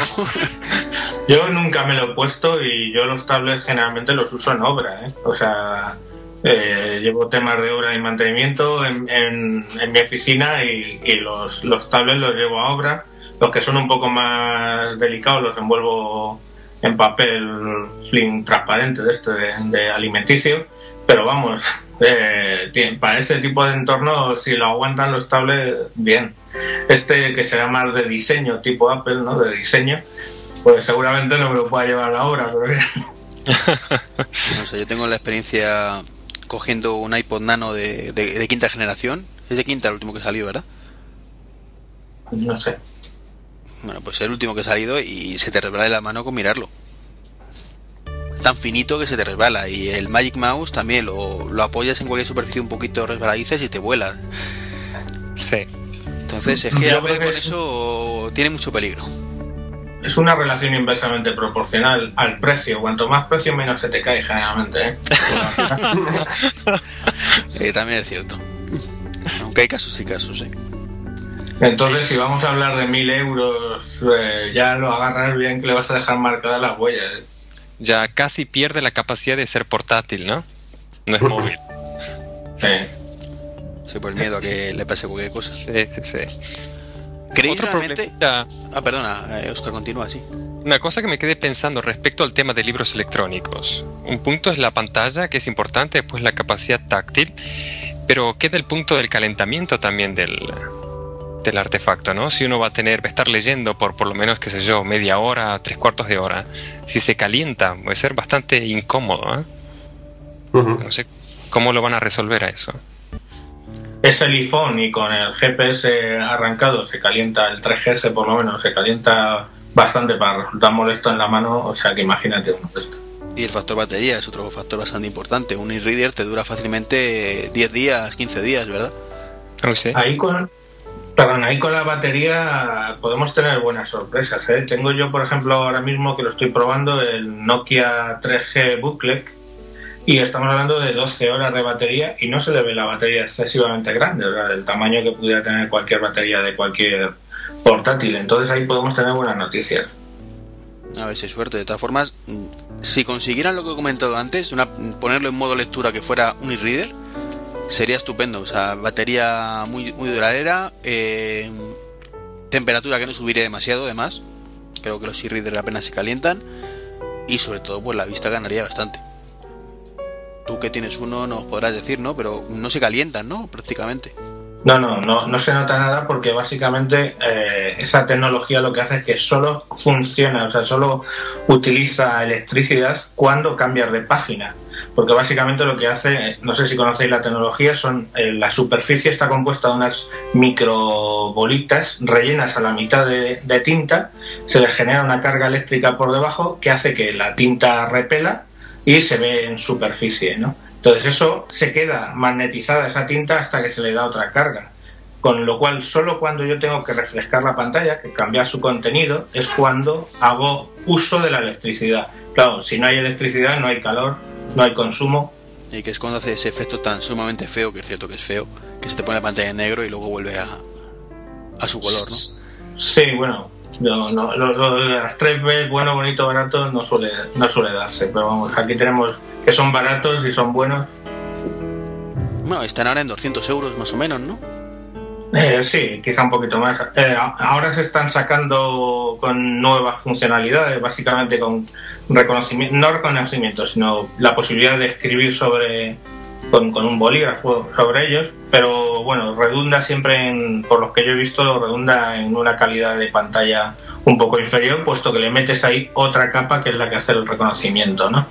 B: Yo nunca me lo he puesto y yo los tablets generalmente los uso en obra, ¿eh? O sea, eh, llevo temas de obra y mantenimiento en, en- en mi oficina y, y los, los tablets los llevo a obra. Los que son un poco más delicados los envuelvo en papel film transparente de este de, de alimenticio. Pero vamos, eh, para ese tipo de entorno, si lo aguantan los tablets, bien. Este que será más de diseño, tipo Apple, ¿no? De diseño, pues seguramente no me lo pueda llevar a la obra, pero
A: No sé, yo tengo la experiencia cogiendo un iPod Nano de, de- de quinta generación. Es de quinta el último que salió, ¿verdad?
B: no sé.
A: Bueno, pues el último que ha salido y se te resbala de la mano con mirarlo. Tan finito que se te resbala. Y el Magic Mouse también lo, lo apoyas en cualquier superficie un poquito resbaladiza y te vuela.
C: Sí.
A: Entonces es que
B: creo que
A: con
B: es-
A: eso tiene mucho peligro.
B: Es una relación inversamente proporcional al precio. Cuanto más precio, menos se te cae generalmente. ¿eh?
A: Eh, también es cierto. Aunque hay casos y casos, ¿eh?
B: Entonces, si vamos a hablar de mil euros, eh, ya lo agarras bien que le vas a dejar marcadas las huellas. ¿eh?
C: Ya casi pierde la capacidad de ser portátil, ¿no? No es móvil.
B: Eh,
A: Sí, por el miedo a que le pase cualquier cosa.
C: Sí, sí, sí.
A: ¿Creéis
C: Otro
A: realmente?
C: problemita,
A: Ah, perdona, eh, Oscar, continúa así.
C: una cosa que me quedé pensando respecto al tema de libros electrónicos. Un punto es la pantalla, que es importante, después la capacidad táctil, pero queda el punto del calentamiento también del, del artefacto, ¿no? Si uno va a tener, va a estar leyendo por por lo menos, qué sé yo, media hora, tres cuartos de hora, si se calienta, puede ser bastante incómodo, ¿eh? No sé cómo lo van a resolver a eso.
B: Es el iPhone y con el GPS arrancado se calienta, el 3GS por lo menos, se calienta bastante para resultar molesto en la mano. O sea que imagínate uno de estos.
A: Y el factor batería es otro factor bastante importante. Un e-reader te dura fácilmente 10 días, 15 días, ¿verdad?
C: No sé.
B: Ahí con, perdón, ahí con la batería podemos tener buenas sorpresas. ¿eh? Tengo yo, por ejemplo, ahora mismo que lo estoy probando, el Nokia 3G Booklet y estamos hablando de 12 horas de batería y no se le ve la batería excesivamente grande, sea, del tamaño que pudiera tener cualquier batería de cualquier portátil. Entonces ahí podemos tener buenas noticias.
A: A ver si suerte. De todas formas, si consiguieran lo que he comentado antes, una, ponerlo en modo lectura que fuera un e-reader, sería estupendo. O sea, batería muy, muy duradera, eh, temperatura que no subiría demasiado, además. Creo que los e-readers apenas se calientan. Y sobre todo, pues la vista ganaría bastante. Tú que tienes uno nos podrás decir, ¿no? Pero no se calientan, ¿no? Prácticamente.
B: No, no, no, no se nota nada porque básicamente eh, esa tecnología lo que hace es que solo funciona, o sea, solo utiliza electricidad cuando cambias de página. porque básicamente lo que hace, no sé si conocéis la tecnología, son eh, la superficie está compuesta de unas microbolitas rellenas a la mitad de, de tinta, se les genera una carga eléctrica por debajo que hace que la tinta repela y se ve en superficie, ¿no? Entonces eso se queda magnetizada esa tinta hasta que se le da otra carga con lo cual solo cuando yo tengo que refrescar la pantalla, que cambiar su contenido, es cuando hago uso de la electricidad. Claro, si no hay electricidad no hay calor, no hay consumo.
A: Y que es cuando hace ese efecto tan sumamente feo, que es cierto que es feo, que se te pone la pantalla en negro y luego vuelve a, a su color, ¿no?
B: Sí, bueno, no, no, lo, de las 3B, bueno, bonito, barato, no suele, no suele darse, pero vamos, aquí tenemos que son baratos y son buenos.
A: Bueno, están ahora en 200 euros más o menos, ¿no?
B: Eh, sí, quizá un poquito más. Eh, ahora se están sacando con nuevas funcionalidades, básicamente con reconocimiento, no reconocimiento, sino la posibilidad de escribir sobre con, un bolígrafo sobre ellos, pero bueno, redunda siempre en, por los que yo he visto, redunda en una calidad de pantalla un poco inferior, puesto que le metes ahí otra capa que es la que hace el reconocimiento, ¿no?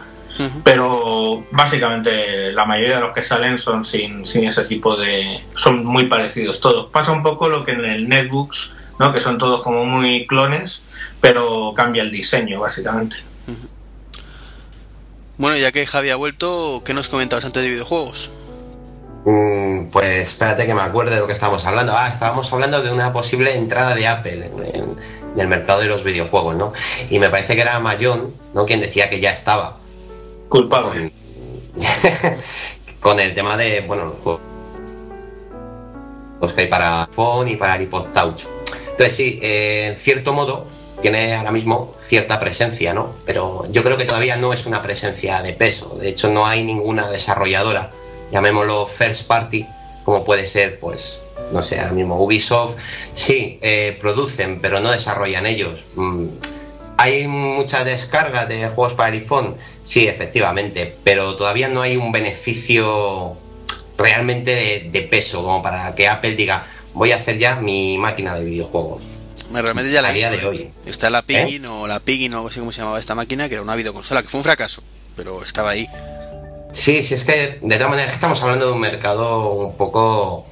B: Pero básicamente la mayoría de los que salen son sin, sin ese tipo de... son muy parecidos todos. Pasa un poco lo que en el Netbooks, ¿no? que son todos como muy clones, pero cambia el diseño básicamente.
A: Bueno, ya que Javi ha vuelto, ¿qué nos comentabas antes de videojuegos?
D: Mm, pues espérate que me acuerde de lo que estábamos hablando. Ah, estábamos hablando de una posible entrada de Apple en, el mercado de los videojuegos, ¿no? Y me parece que era Mayón, ¿no? Quien decía que ya estaba
B: culpable.
D: Con, el tema de, bueno, los juegos que hay para iPhone y para el iPod Touch. Entonces sí, eh, en cierto modo tiene ahora mismo cierta presencia, ¿no? Pero yo creo que todavía no es una presencia de peso. De hecho, no hay ninguna desarrolladora, llamémoslo first party, como puede ser, pues, no sé, ahora mismo Ubisoft. Sí, eh, producen, pero no desarrollan ellos. Mm, ¿Hay mucha descarga de juegos para el iPhone? Sí, efectivamente, pero todavía no hay un beneficio realmente de, peso como para que Apple diga voy a hacer ya mi máquina de videojuegos.
A: Realmente ya la día de hoy. Está la Pigin ¿Eh? o la Pigin o algo así como se llamaba esta máquina, que era una videoconsola, que fue un fracaso, pero estaba ahí.
D: Sí, sí, es que de todas maneras estamos hablando de un mercado un poco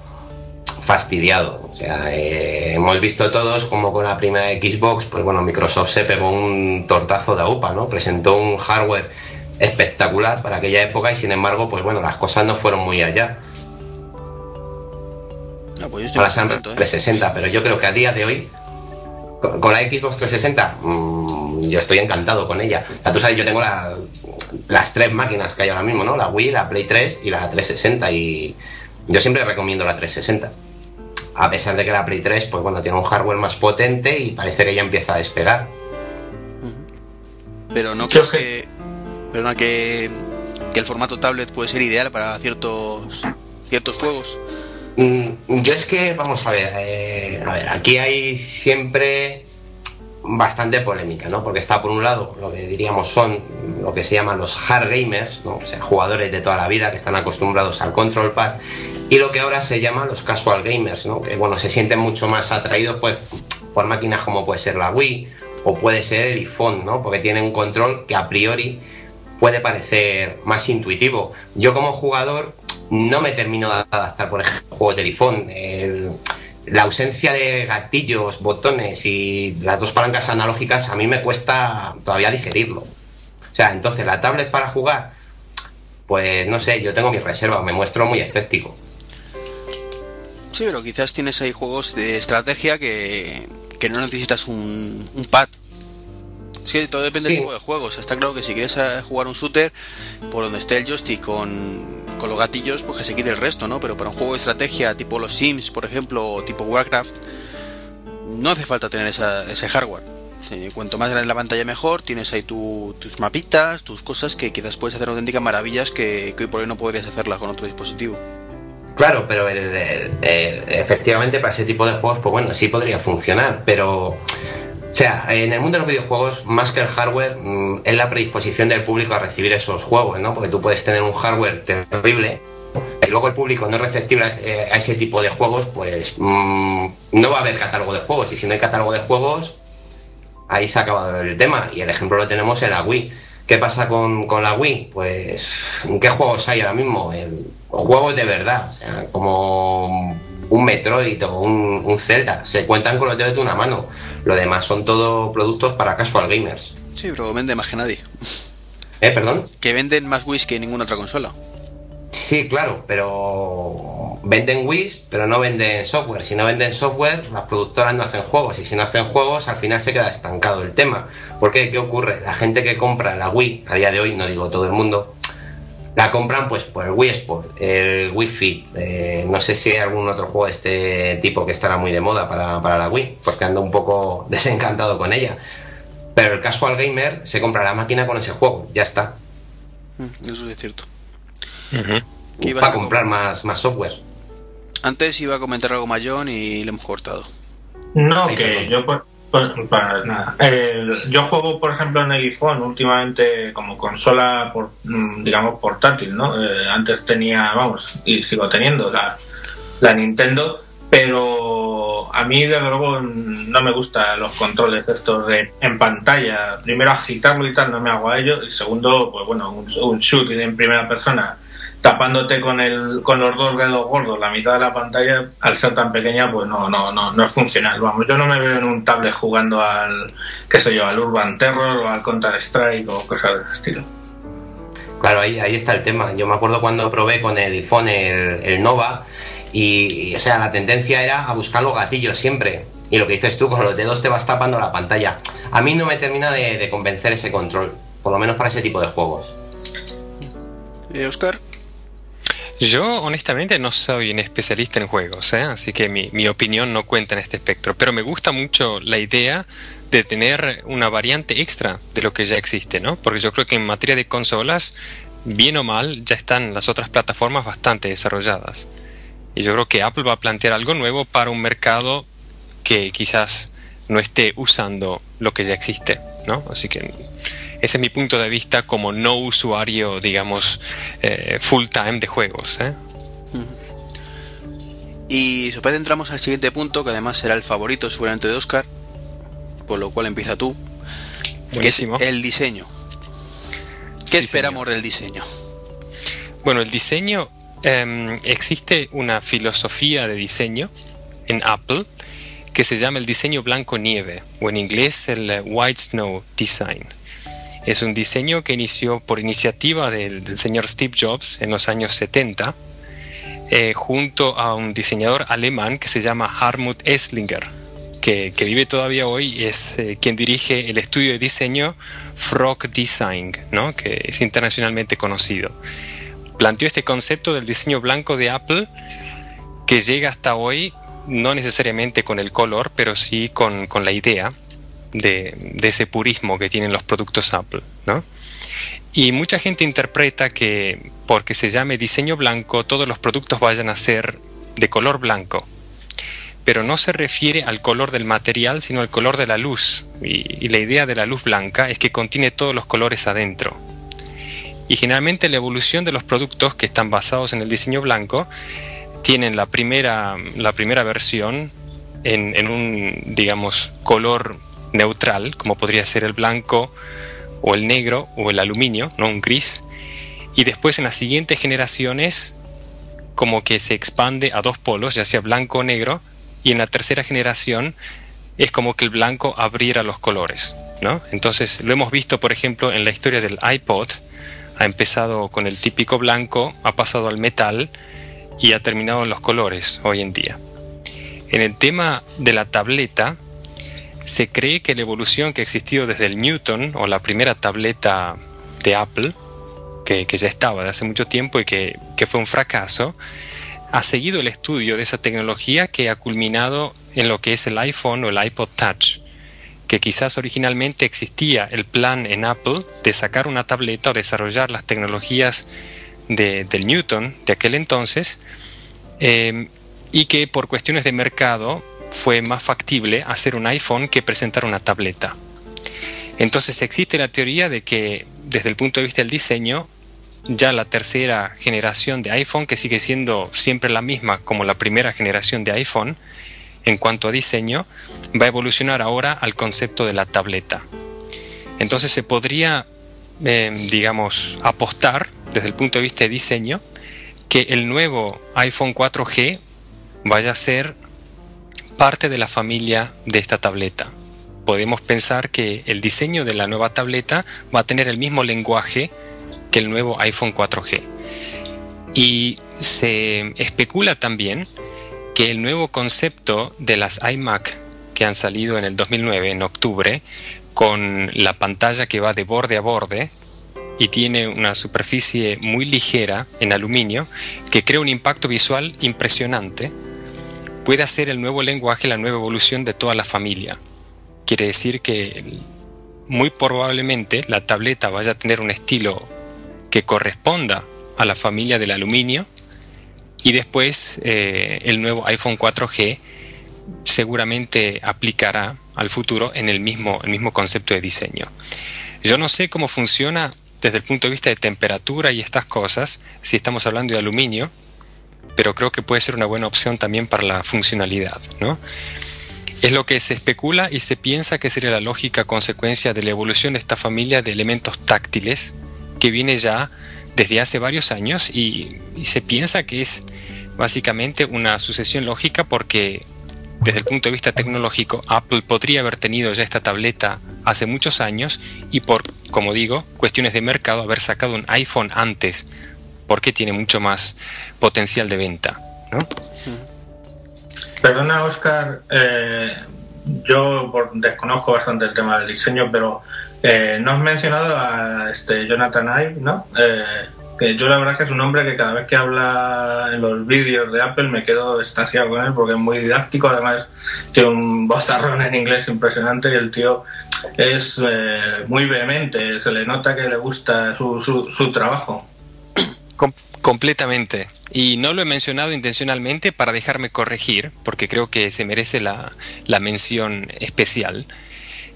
D: fastidiado. O sea, eh, hemos visto todos como con la primera Xbox, pues bueno, Microsoft se pegó un tortazo de UPA, ¿no? Presentó un hardware espectacular para aquella época y sin embargo, pues bueno, las cosas no fueron muy allá.
A: No, pues yo estoy
D: 360, ¿eh? pero yo creo que a día de hoy, con, la Xbox 360, mm, yo estoy encantado con ella. Ya tú sabes, yo tengo las tres máquinas que hay ahora mismo, ¿no? La Wii, la Play 3 y la 360 y yo siempre recomiendo la 360 a pesar de que la Play 3, pues bueno, tiene un hardware más potente y parece que ya empieza a despegar.
A: Pero no crees que, pero no que, que el formato tablet puede ser ideal para ciertos ciertos juegos.
D: Mm, yo es que, vamos a ver, eh, a ver, aquí hay siempre bastante polémica, ¿no? Porque está por un lado lo que diríamos son lo que se llaman los hard gamers, ¿no? O sea, jugadores de toda la vida que están acostumbrados al control pad y lo que ahora se llama los casual gamers, ¿no? Que bueno, se sienten mucho más atraídos pues por máquinas como puede ser la Wii o puede ser el iPhone, ¿no? Porque tiene un control que a priori puede parecer más intuitivo. Yo como jugador no me termino de adaptar, por ejemplo, juegos del iPhone. El, la ausencia de gatillos, botones y las dos palancas analógicas a mí me cuesta todavía digerirlo. O sea, entonces la tablet para jugar, pues no sé, yo tengo mi reserva, me muestro muy escéptico.
A: Sí, pero quizás tienes ahí juegos de estrategia que, que no necesitas un, un pad que todo depende del tipo de juegos. Está claro que si quieres eh, jugar un shooter, por donde esté el joystick con, con los gatillos, pues que se quite el resto, ¿no? Pero para un juego de estrategia tipo los Sims, por ejemplo, o tipo Warcraft, no hace falta tener ese hardware. cuanto más grande la pantalla mejor, tienes ahí tus mapitas, tus cosas que quizás puedes hacer auténticas maravillas que, hoy por hoy no podrías hacerlas con otro dispositivo.
D: Claro, pero efectivamente para ese tipo de juegos, pues bueno, sí podría funcionar, pero o sea, en el mundo de los videojuegos, más que el hardware, mm, es la predisposición del público a recibir esos juegos, ¿no? Porque tú puedes tener un hardware terrible y luego el público no es receptivo eh, a ese tipo de juegos, pues mm, no va a haber catálogo de juegos. Y si no hay catálogo de juegos, ahí se ha acabado el tema. Y el ejemplo lo tenemos en la Wii, ¿Qué pasa con, la Wii? Pues, ¿qué juegos hay ahora mismo? Juegos de verdad, o sea, como un Metroid o un, un, Zelda. Se cuentan con los dedos de una mano. Lo demás son todo productos para casual gamers.
A: Sí, pero vende más que nadie.
D: ¿Eh, perdón?
A: Que venden más Wii que ninguna otra consola.
D: Sí, claro, pero venden Wii, pero no venden software. Si no venden software, las productoras no hacen juegos. Y si no hacen juegos, al final se queda estancado el tema. Porque, ¿qué ocurre? La gente que compra la Wii, a día de hoy, no digo todo el mundo, la compran pues por el Wii Sport, el Wii Fit. Eh, no sé si hay algún otro juego de este tipo que estará muy de moda para, para la Wii, porque ando un poco desencantado con ella. Pero el casual gamer se compra la máquina con ese juego, ya está.
A: Mm, eso es cierto.
D: A comprar más, más software.
A: Antes iba a comentar algo mayón y le hemos cortado.
B: No, que yo para nada. yo juego, por ejemplo, en el iPhone últimamente como consola, por, mm, digamos, portátil, ¿no? Eh, antes tenía, vamos, y sigo teniendo la, la Nintendo, pero a mí, desde luego, no me gustan los controles estos de en pantalla. Primero, agitarlo y tal, no me hago a ello. Y segundo, pues bueno, un shooting en primera persona tapándote con el con los dos dedos gordos la mitad de la pantalla al ser tan pequeña pues no no no no es funcional. Vamos yo no me veo en un tablet jugando al qué sé yo al Urban Terror o al Counter Strike o cosas de ese estilo.
D: Claro ahí ahí está el tema. Yo me acuerdo cuando probé con el iPhone el, Nova y, o sea la tendencia era a buscar los gatillos siempre. Y lo que dices tú con los dedos te vas tapando la pantalla. A mí no me termina de, de convencer ese control por lo menos para ese tipo de juegos.
A: ¿Y Oscar
C: yo honestamente no soy un especialista en juegos, ¿eh? así que mi, opinión no cuenta en este espectro, pero me gusta mucho la idea de tener una variante extra de lo que ya existe, ¿no? Porque yo creo que en materia de consolas, bien o mal, ya están las otras plataformas bastante desarrolladas. Y yo creo que Apple va a plantear algo nuevo para un mercado que quizás no esté usando lo que ya existe, ¿no? Así que ese es mi punto de vista como no usuario, digamos, eh, full time de juegos. ¿eh?
A: Y después entramos al siguiente punto, que además será el favorito seguramente de Oscar, por lo cual empieza tú,
C: Buenísimo.
A: que es el diseño. ¿Qué esperamos del diseño?
C: Bueno, el diseño, em, existe una filosofía de diseño en Apple que se llama el diseño blanco nieve, o en inglés el eh, White Snow Design. Es un diseño que inició por iniciativa del, señor Steve Jobs en los años 70, eh, junto a un diseñador alemán que se llama Hartmut Esslinger, que, vive todavía hoy es eh, quien dirige el estudio de diseño Frog Design, ¿no? que es internacionalmente conocido. Planteó este concepto del diseño blanco de Apple que llega hasta hoy no necesariamente con el color, pero sí con, con la idea de, ese purismo que tienen los productos Apple, ¿no? Y mucha gente interpreta que porque se llame diseño blanco, todos los productos vayan a ser de color blanco. Pero no se refiere al color del material, sino al color de la luz. Y, la idea de la luz blanca es que contiene todos los colores adentro. Y generalmente la evolución de los productos que están basados en el diseño blanco tienen la primera, la primera versión en, en un, digamos, color neutral, como podría ser el blanco o el negro o el aluminio, ¿no? un gris. Y después en las siguientes generaciones como que se expande a dos polos, ya sea blanco o negro, y en la tercera generación es como que el blanco abriera los colores. ¿no? Entonces lo hemos visto, por ejemplo, en la historia del iPod, ha empezado con el típico blanco, ha pasado al metal y ha terminado en los colores hoy en día. En el tema de la tableta, se cree que la evolución que ha existido desde el Newton o la primera tableta de Apple, que, ya estaba de hace mucho tiempo y que, fue un fracaso, ha seguido el estudio de esa tecnología que ha culminado en lo que es el iPhone o el iPod Touch, que quizás originalmente existía el plan en Apple de sacar una tableta o desarrollar las tecnologías del Newton de aquel entonces, eh, y que por cuestiones de mercado fue más factible hacer un iPhone que presentar una tableta. Entonces existe la teoría de que desde el punto de vista del diseño, ya la tercera generación de iPhone, que sigue siendo siempre la misma como la primera generación de iPhone, en cuanto a diseño, va a evolucionar ahora al concepto de la tableta. Entonces se podría eh, digamos, apostar desde el punto de vista de diseño que el nuevo iPhone 4G vaya a ser parte de la familia de esta tableta. Podemos pensar que el diseño de la nueva tableta va a tener el mismo lenguaje que el nuevo iPhone 4G. Y se especula también que el nuevo concepto de las iMac que han salido en el 2009, en octubre, con la pantalla que va de borde a borde y tiene una superficie muy ligera en aluminio que crea un impacto visual impresionante, puede ser el nuevo lenguaje, la nueva evolución de toda la familia. Quiere decir que muy probablemente la tableta vaya a tener un estilo que corresponda a la familia del aluminio y después eh, el nuevo iPhone 4G seguramente aplicará al futuro en el mismo, el mismo concepto de diseño. Yo no sé cómo funciona desde el punto de vista de temperatura y estas cosas, si estamos hablando de aluminio, pero creo que puede ser una buena opción también para la funcionalidad, ¿no? Es lo que se especula y se piensa que sería la lógica consecuencia de la evolución de esta familia de elementos táctiles que viene ya desde hace varios años y, se piensa que es básicamente una sucesión lógica porque desde el punto de vista tecnológico Apple podría haber tenido ya esta tableta hace muchos años y por, como digo, cuestiones de mercado haber sacado un iPhone antes porque tiene mucho más potencial de venta. ¿no?
B: Perdona, Oscar, eh, yo desconozco bastante el tema del diseño, pero eh, no has mencionado a este Jonathan Ive, ¿no? Eh, que yo la verdad que es un hombre que cada vez que habla en los vídeos de Apple me quedo extasiado con él porque es muy didáctico, además tiene un bozarrón en inglés impresionante y el tío es eh, muy vehemente, se le nota que le gusta su, su, trabajo.
C: Completamente. Y no lo he mencionado intencionalmente para dejarme corregir, porque creo que se merece la, la mención especial.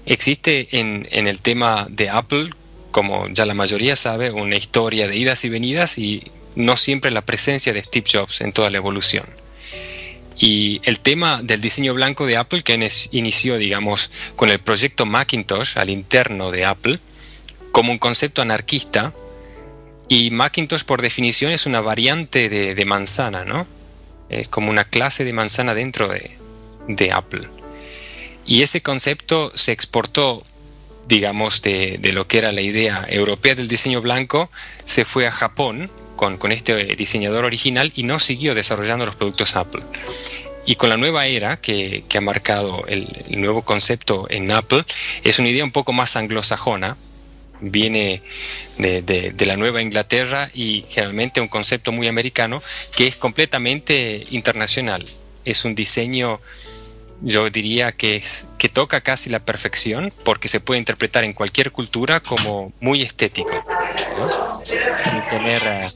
C: Existe en, en el tema de Apple, como ya la mayoría sabe, una historia de idas y venidas y no siempre la presencia de Steve Jobs en toda la evolución. Y el tema del diseño blanco de Apple, que inició, digamos, con el proyecto Macintosh al interno de Apple, como un concepto anarquista, y Macintosh por definición es una variante de, manzana, ¿no? Es como una clase de manzana dentro de, Apple. Y ese concepto se exportó, digamos, de, lo que era la idea europea del diseño blanco, se fue a Japón con, este diseñador original y no siguió desarrollando los productos Apple. Y con la nueva era que, que ha marcado el, el, nuevo concepto en Apple, es una idea un poco más anglosajona, viene de, de, de, la Nueva Inglaterra y generalmente un concepto muy americano que es completamente internacional. Es un diseño yo diría que, es, que toca casi la perfección porque se puede interpretar en cualquier cultura como muy estético, sin, tener, eh,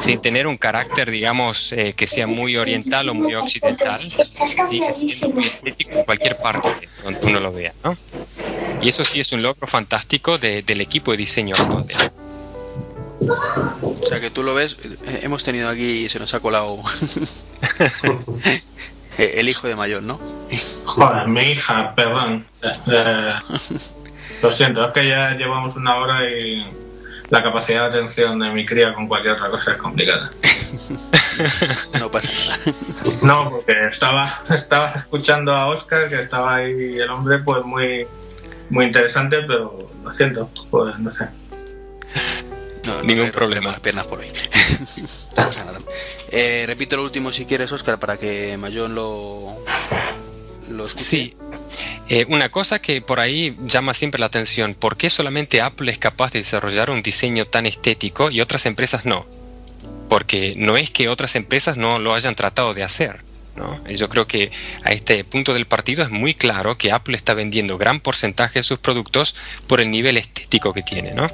C: sin tener un carácter, digamos, eh, que sea muy oriental o muy occidental, muy estético en cualquier parte donde uno lo vea. ¿no? Y eso sí es un logro fantástico de, del equipo de diseño.
A: O sea que tú lo ves, eh, hemos tenido aquí, se nos ha colado Eh, el hijo de mayor, ¿no?
B: Joder, mi hija, perdón. Eh, lo siento, es que ya llevamos una hora y la capacidad de atención de mi cría con cualquier otra cosa es complicada.
A: no pasa nada.
B: No, porque estaba, estaba escuchando a Oscar, que estaba ahí el hombre, pues muy, muy interesante, pero lo siento, pues no sé.
C: No, Ningún problema.
A: Las piernas por hoy. no pasa nada. Eh, repito lo último si quieres, Oscar, para que Mayón lo, lo escuche.
C: Sí. Eh, una cosa que por ahí llama siempre la atención, ¿por qué solamente Apple es capaz de desarrollar un diseño tan estético y otras empresas no? Porque no es que otras empresas no lo hayan tratado de hacer. ¿No? Yo creo que a este punto del partido es muy claro que Apple está vendiendo gran porcentaje de sus productos por el nivel estético que tiene. ¿no?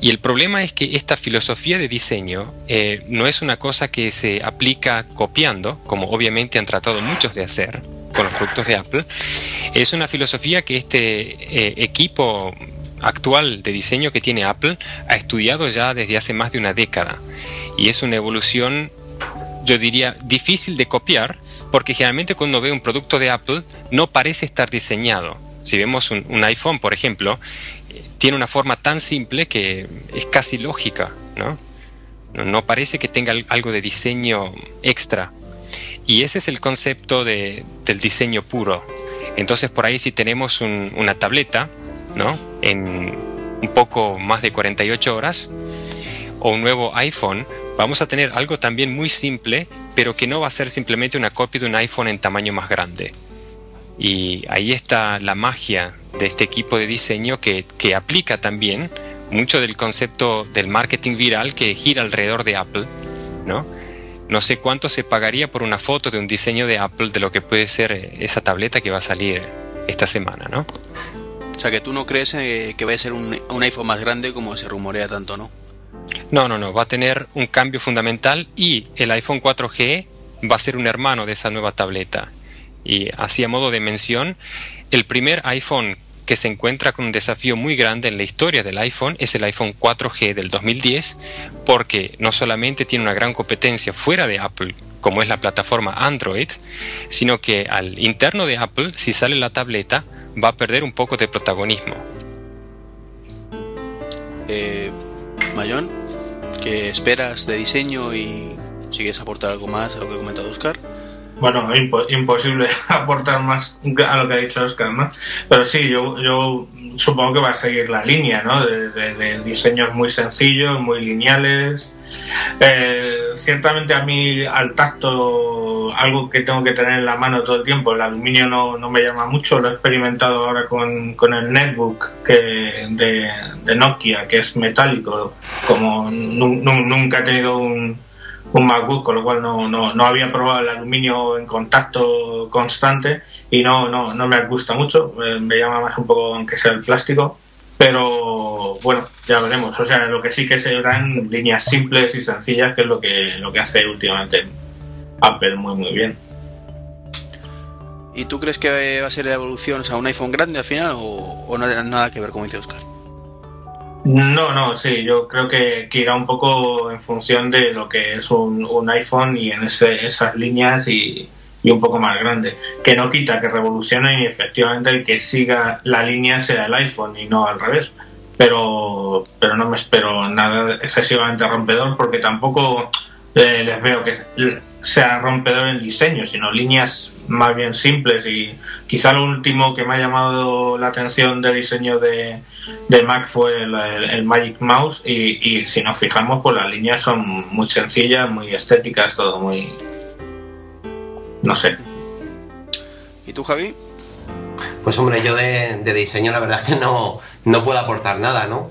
C: Y el problema es que esta filosofía de diseño eh, no es una cosa que se aplica copiando, como obviamente han tratado muchos de hacer con los productos de Apple. Es una filosofía que este eh, equipo actual de diseño que tiene Apple ha estudiado ya desde hace más de una década. Y es una evolución yo diría, difícil de copiar, porque generalmente cuando ve un producto de Apple no parece estar diseñado. Si vemos un, iPhone, por ejemplo, tiene una forma tan simple que es casi lógica, ¿no? No parece que tenga algo de diseño extra. Y ese es el concepto de, del diseño puro. Entonces por ahí si tenemos una tableta, ¿no? En un poco más de 48 horas, o un nuevo iPhone, vamos a tener algo también muy simple, pero que no va a ser simplemente una copia de un iPhone en tamaño más grande. Y ahí está la magia de este equipo de diseño que, que aplica también mucho del concepto del marketing viral que gira alrededor de Apple, ¿no? No sé cuánto se pagaría por una foto de un diseño de Apple de lo que puede ser esa tableta que va a salir esta semana, ¿no?
A: O sea, que tú no crees eh, que vaya a ser un, un iPhone más grande como se rumorea tanto, ¿no?
C: No, no, no, va a tener un cambio fundamental y el iPhone 4G va a ser un hermano de esa nueva tableta. Y así a modo de mención, el primer iPhone que se encuentra con un desafío muy grande en la historia del iPhone es el iPhone 4G del 2010, porque no solamente tiene una gran competencia fuera de Apple, como es la plataforma Android, sino que al interno de Apple, si sale la tableta, va a perder un poco de protagonismo.
A: Eh, Mayón, ¿qué esperas de diseño y si quieres aportar algo más a lo que ha comentado Oscar?
B: Bueno, imposible aportar más a lo que ha dicho Oscar, ¿no? Pero sí, yo, yo supongo que va a seguir la línea, ¿no? De, diseños muy sencillos, muy lineales. Eh, ciertamente a mí al tacto, algo que tengo que tener en la mano todo el tiempo, el aluminio no, no me llama mucho, lo he experimentado ahora con, con el netbook que, de, Nokia, que es metálico, como nunca he tenido un un MacBook, con lo cual no, no, no, había probado el aluminio en contacto constante y no, no, no me gusta mucho, me, llama más un poco aunque sea el plástico, pero bueno, ya veremos. O sea, lo que sí que serán líneas simples y sencillas, que es lo que, lo que hace últimamente Apple muy muy bien.
A: ¿Y tú crees que va a ser la evolución, o sea, un iPhone grande al final o, o no tiene nada que ver, como dice Oscar?
B: No, no, sí, yo creo que, irá un poco en función de lo que es un, iPhone y en ese, esas líneas y, un poco más grande. Que no quita que revolucione y efectivamente el que siga la línea sea el iPhone y no al revés. Pero, pero no me espero nada excesivamente rompedor porque tampoco eh, les veo que sea rompedor en diseño, sino líneas más bien simples y quizá lo último que me ha llamado la atención de diseño de, de Mac fue el, Magic Mouse y, si nos fijamos pues las líneas son muy sencillas, muy estéticas, todo muy... no sé.
A: ¿Y tú Javi?
D: Pues hombre, yo de, diseño la verdad que no, no puedo aportar nada, ¿no?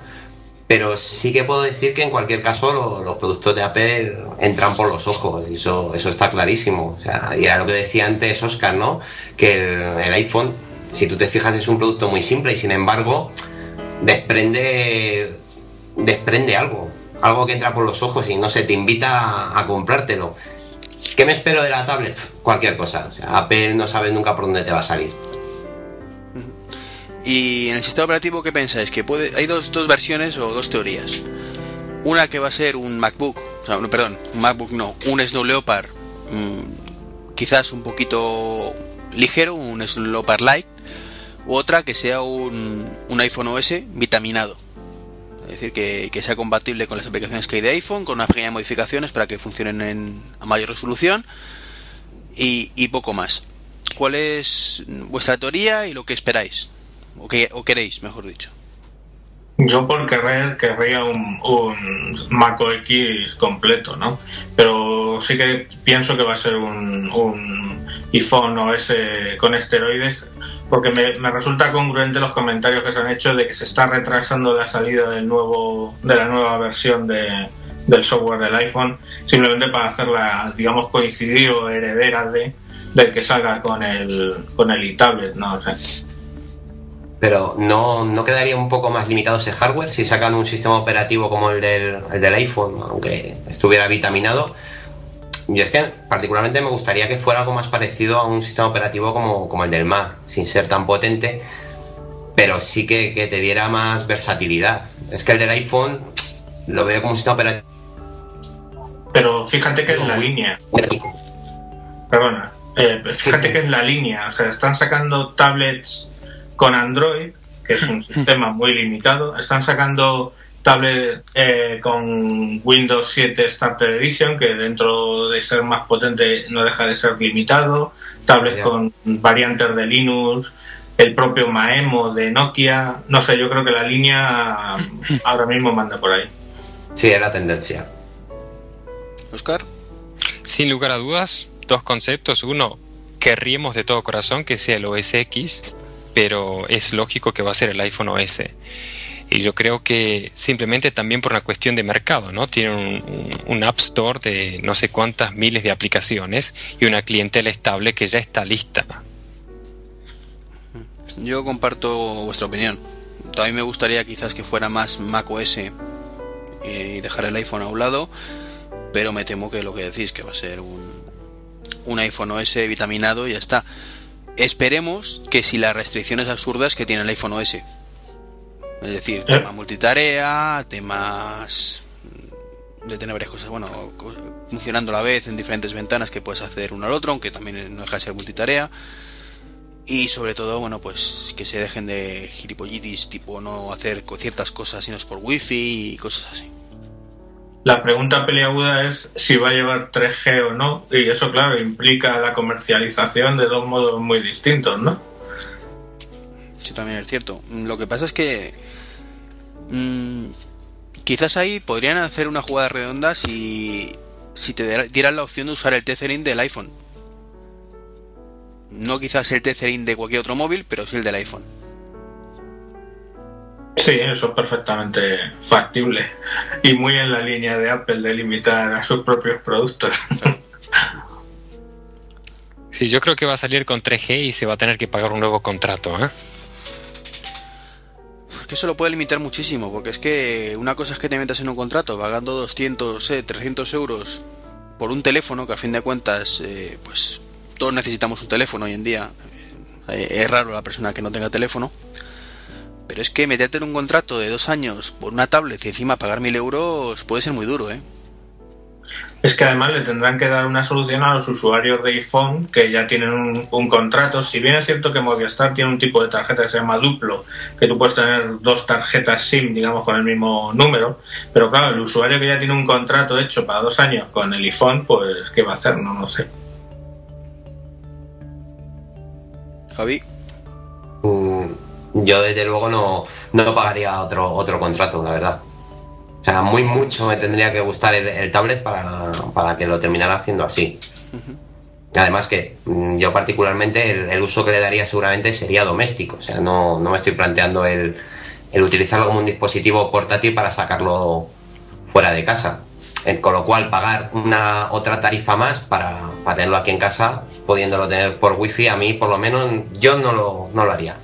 D: Pero sí que puedo decir que en cualquier caso los productos de Apple entran por los ojos, eso, eso está clarísimo. O sea, y era lo que decía antes Oscar, ¿no? Que el iPhone, si tú te fijas, es un producto muy simple y sin embargo desprende, desprende algo, algo que entra por los ojos y no se te invita a, comprártelo. ¿Qué me espero de la tablet? Cualquier cosa. Apple no sabe nunca por dónde te va a salir.
A: Y en el sistema operativo, ¿qué pensáis? Que puede, hay dos, dos versiones o dos teorías. Una que va a ser un MacBook, o sea, perdón, un MacBook no, un Snow Leopard, mm, quizás un poquito ligero, un Snow Leopard Light, u otra que sea un, un iPhone OS vitaminado. Es decir, que, sea compatible con las aplicaciones que hay de iPhone, con una pequeña modificaciones para que funcionen en, a mayor resolución y, poco más. ¿Cuál es vuestra teoría y lo que esperáis? O, que, o queréis, mejor dicho.
B: Yo por querer querría un, un Mac OS completo, ¿no? Pero sí que pienso que va a ser un, un iPhone OS con esteroides porque me, resulta congruente los comentarios que se han hecho de que se está retrasando la salida del nuevo de la nueva versión de, del software del iPhone simplemente para hacerla digamos coincidir o heredera de del que salga con el con el e-tablet no sé
D: pero ¿no, ¿no quedaría un poco más limitado ese hardware si sacan un sistema operativo como el del, el del iPhone, aunque estuviera vitaminado? Yo es que particularmente me gustaría que fuera algo más parecido a un sistema operativo como, el del Mac, sin ser tan potente, pero sí que, te diera más versatilidad. Es que el del iPhone lo veo como un sistema operativo.
B: Pero fíjate que es la línea. Perdona. Eh, fíjate que es la línea. O sea, están sacando tablets con Android que es un sistema muy limitado. Están sacando tablet eh, con Windows 7 Starter Edition, que dentro de ser más potente no deja de ser limitado. Tablet con variantes de Linux, el propio Maemo de Nokia. No sé, yo creo que la línea ahora mismo manda por ahí.
D: Sí, es la tendencia.
A: Oscar.
C: Sin lugar a dudas, dos conceptos. Uno, querríamos de todo corazón que sea el OS X, pero es lógico que va a ser el iPhone OS. Y yo creo que simplemente también por una cuestión de mercado, ¿no? Tienen un, App Store de no sé cuántas miles de aplicaciones y una clientela estable que ya está lista.
A: Yo comparto vuestra opinión. También me gustaría quizás que fuera más macOS y dejar el iPhone a un lado, pero me temo que lo que decís que va a ser un, un iPhone OS vitaminado y ya está. Esperemos que si las restricciones absurdas que tiene el iPhone OS es decir, ¿Eh? tema multitarea, temas de tener varias cosas, bueno, funcionando a la vez en diferentes ventanas que puedes hacer uno al otro, aunque también no deja de ser multitarea. Y sobre todo, bueno, pues que se dejen de gilipollitis, tipo no hacer ciertas cosas si no es por wifi y cosas así.
B: La pregunta peliaguda es si va a llevar 3G o no, y eso, claro, implica la comercialización de dos modos muy distintos, ¿no?
A: Sí, también es cierto. Lo que pasa es que Mm, quizás ahí podrían hacer una jugada redonda si, si te dieran la opción de usar el Tethering del iPhone. No quizás el Tethering de cualquier otro móvil, pero sí el del iPhone.
B: Sí, eso es perfectamente factible y muy en la línea de Apple de limitar a sus propios productos.
C: Sí, yo creo que va a salir con 3G y se va a tener que pagar un nuevo contrato. ¿eh?
A: que eso lo puede limitar muchísimo, porque es que una cosa es que te metas en un contrato pagando 200, 300 euros por un teléfono, que a fin de cuentas, eh, pues todos necesitamos un teléfono hoy en día. Eh, es raro la persona que no tenga teléfono. Pero es que meterte en un contrato de dos años por una tablet y encima pagar mil euros puede ser muy duro, ¿eh?
B: es que además le tendrán que dar una solución a los usuarios de iPhone que ya tienen un, contrato. Si bien es cierto que Movistar tiene un tipo de tarjeta que se llama duplo, que tú puedes tener dos tarjetas SIM, digamos, con el mismo número, pero claro, el usuario que ya tiene un contrato hecho para dos años con el iPhone, pues, ¿qué va a hacer? No lo sé.
A: Javi.
D: Mm, yo desde luego no, no pagaría otro, otro contrato, la verdad. O sea, muy mucho me tendría que gustar el, tablet para, que lo terminara haciendo así. Además que mm, yo particularmente el, uso que le daría seguramente sería doméstico. O sea, no, me estoy planteando el, utilizarlo como un dispositivo portátil para sacarlo fuera de casa. Eh, con lo cual pagar una otra tarifa más para, tenerlo aquí en casa, pudiéndolo tener por wifi, a mí por lo menos yo no lo, no lo haría.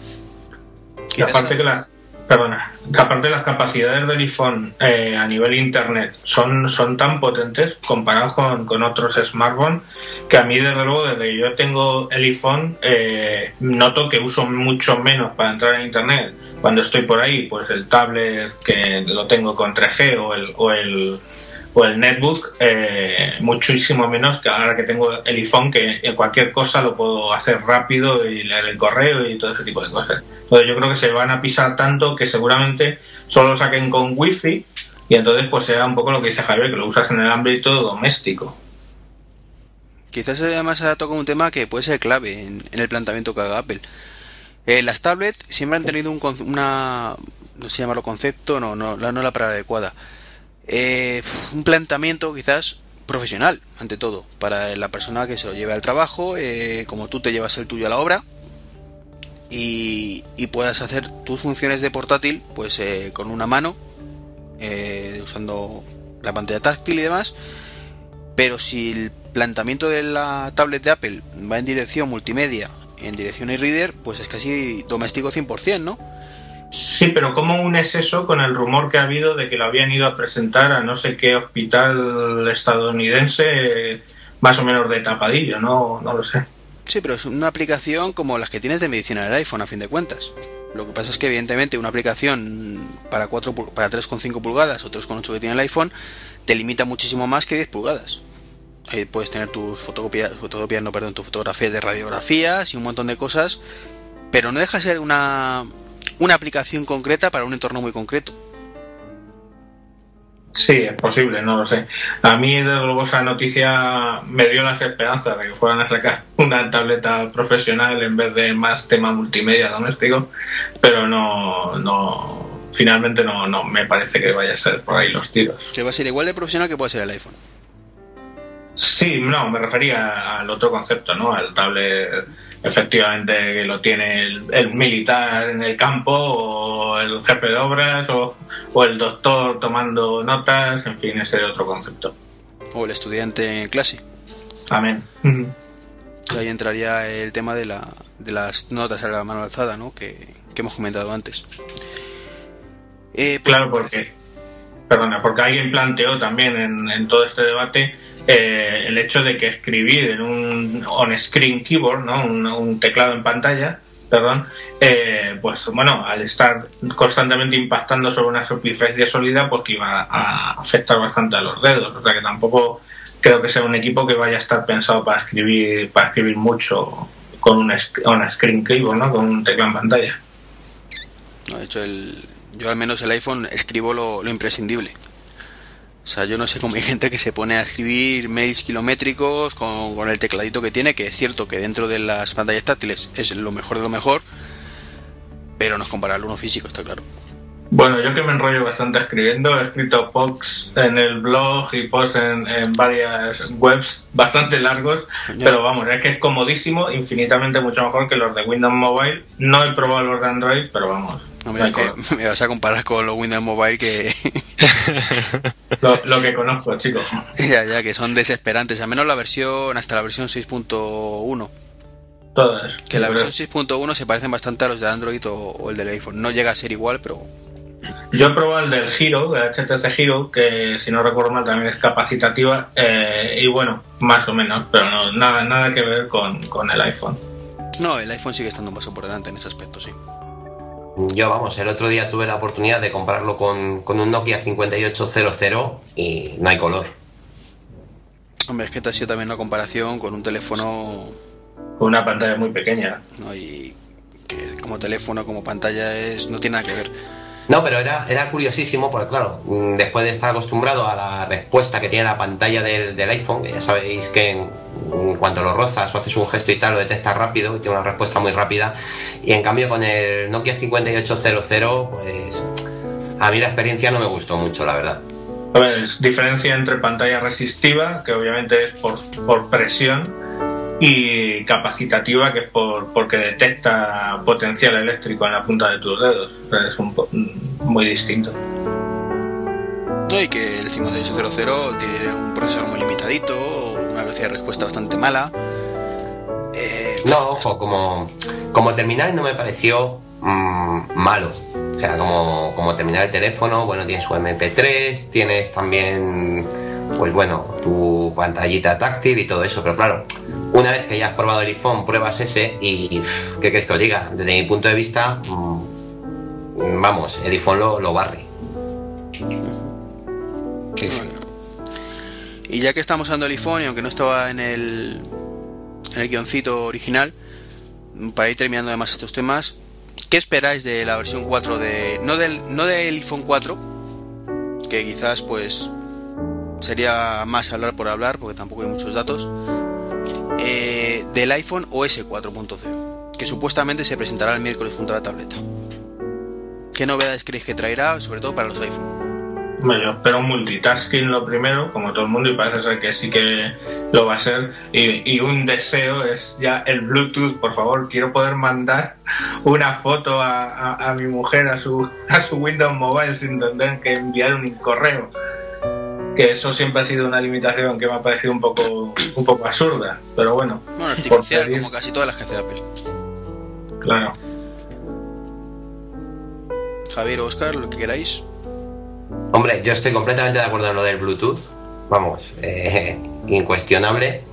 B: Aparte que la, perdona, aparte las capacidades del iPhone eh, a nivel internet son, son tan potentes comparados con, otros smartphones que a mí desde luego desde que yo tengo el iPhone eh, noto que uso mucho menos para entrar en internet. Cuando estoy por ahí pues el tablet que lo tengo con 3G o el, o el o el netbook eh, muchísimo menos que ahora que tengo el iPhone que cualquier cosa lo puedo hacer rápido y leer el correo y todo ese tipo de cosas. Entonces yo creo que se van a pisar tanto que seguramente solo lo saquen con wifi y entonces pues sea un poco lo que dice Javier que lo usas en el ámbito doméstico.
A: Quizás además ha tocado un tema que puede ser clave en, el planteamiento que haga Apple. Eh, las tablets siempre han tenido un, una no sé llamarlo concepto no no, no la palabra adecuada eh, un planteamiento quizás profesional, ante todo, para la persona que se lo lleve al trabajo, eh, como tú te llevas el tuyo a la obra y, puedas hacer tus funciones de portátil pues eh, con una mano, usando la pantalla táctil y demás. Pero si el planteamiento de la tablet de Apple va en dirección multimedia, en dirección e-reader, pues es casi doméstico 100%, ¿no?
B: Sí, pero ¿cómo unes eso con el rumor que ha habido de que lo habían ido a presentar a no sé qué hospital estadounidense, más o menos de tapadillo? No, no lo sé.
A: Sí, pero es una aplicación como las que tienes de medicina del iPhone, a fin de cuentas. Lo que pasa es que, evidentemente, una aplicación para, 4, para 3,5 pulgadas o 3,8 que tiene el iPhone te limita muchísimo más que 10 pulgadas. Ahí puedes tener tus fotocopias, fotocopias, no, perdón, tus fotografías de radiografías y un montón de cosas, pero no deja de ser una, una aplicación concreta para un entorno muy concreto.
B: Sí, es posible, no lo sé. A mí, desde luego, esa noticia me dio las esperanzas de que fueran a sacar una tableta profesional en vez de más tema multimedia doméstico, pero no, no, finalmente no, no me parece que vaya a ser por ahí los tiros.
A: Que va a ser igual de profesional que puede ser el iPhone.
B: Sí, no, me refería al otro concepto, ¿no? Al tablet efectivamente que lo tiene el, militar en el campo o el jefe de obras o, el doctor tomando notas, en fin, ese otro concepto.
A: O el estudiante en clase.
B: Amén.
A: Ahí entraría el tema de, la, de las notas a la mano alzada, ¿no? Que, hemos comentado antes.
B: Eh, pues claro, porque, perdona, porque alguien planteó también en, en todo este debate eh, el hecho de que escribir en un on-screen keyboard, ¿no? Un, teclado en pantalla, perdón, eh, pues bueno, al estar constantemente impactando sobre una superficie sólida, pues que iba a afectar bastante a los dedos. O sea que tampoco creo que sea un equipo que vaya a estar pensado para escribir, para escribir mucho con un on screen keyboard, ¿no? Con un teclado en pantalla.
A: de hecho, el, yo al menos el iPhone escribo lo imprescindible. O sea, yo no sé cómo hay gente que se pone a escribir mails kilométricos con, el tecladito que tiene, que es cierto que dentro de las pantallas táctiles es lo mejor de lo mejor, pero no es comparable uno físico, está claro.
B: Bueno, yo que me enrollo bastante escribiendo, he escrito posts en el blog y posts en, varias webs bastante largos, pero vamos, es que es comodísimo, infinitamente mucho mejor que los de Windows Mobile. No he probado los de Android, pero vamos.
A: No, me vas a comparar con los Windows Mobile que...
B: lo, que conozco, chicos.
A: Ya, ya, que son desesperantes, al menos la versión, hasta la versión 6.1.
B: Todas.
A: Que la versión 6.1 se parecen bastante a los de Android o el del iPhone. No llega a ser igual, pero
B: yo he probado el del Hero, el HTC Hero, que si no recuerdo mal también es capacitativa, eh, y bueno, más o menos, pero no, nada, nada que ver con, el iPhone.
A: No, el iPhone sigue estando un paso por delante en ese aspecto, sí.
D: Yo, vamos, el otro día tuve la oportunidad de comprarlo con, un Nokia 5800 y no hay color.
A: Hombre, es que te ha sido también una comparación con un teléfono...
B: Con una pantalla muy pequeña.
A: No, y que como teléfono, como pantalla, es no tiene nada que ver.
D: No, pero era, era curiosísimo, porque claro, mm, después de estar acostumbrado a la respuesta que tiene la pantalla del, iPhone, que ya sabéis que en, cuanto lo rozas o haces un gesto y tal, lo detecta rápido y tiene una respuesta muy rápida. Y en cambio con el Nokia 5800, pues a mí la experiencia no me gustó mucho, la verdad.
B: A ver, diferencia entre pantalla resistiva, que obviamente es por, por presión, y capacitativa que es por, porque detecta potencial eléctrico en la punta de tus dedos. Es un, muy distinto.
A: y que el 5800 tiene un procesador muy limitadito, una velocidad de respuesta bastante mala.
D: Eh, no, ojo, como, como terminal no me pareció mm, malo. O sea, como, como terminal el teléfono, bueno, tienes su MP3, tienes también pues bueno, tu pantallita táctil y todo eso. Pero claro, una vez que ya has probado el iPhone, pruebas ese y ¿qué crees que os diga? Desde mi punto de vista, mm, vamos, el iPhone lo, barre.
A: Y ya que estamos hablando del iPhone, y aunque no estaba en el, en el guioncito original, para ir terminando además estos temas, ¿qué esperáis de la versión 4 de. no del, no del iPhone 4? Que quizás pues sería más hablar por hablar, porque tampoco hay muchos datos, eh, del iPhone OS 4.0, que supuestamente se presentará el miércoles junto a la tableta. ¿Qué novedades creéis que traerá, sobre todo para los iPhone?
B: Bueno, yo espero multitasking lo primero, como todo el mundo, y parece ser que sí que lo va a ser. Y, un deseo es ya el Bluetooth, por favor, quiero poder mandar una foto a, a mi mujer a su, a su Windows Mobile sin tener que enviar un correo que eso siempre ha sido una limitación que me ha parecido un poco un poco absurda, pero bueno.
A: Bueno, artificial como casi todas las que hace Apple.
B: Claro.
A: Javier Oscar, lo que queráis.
D: Hombre, yo estoy completamente de acuerdo en lo del Bluetooth. Vamos, eh, incuestionable.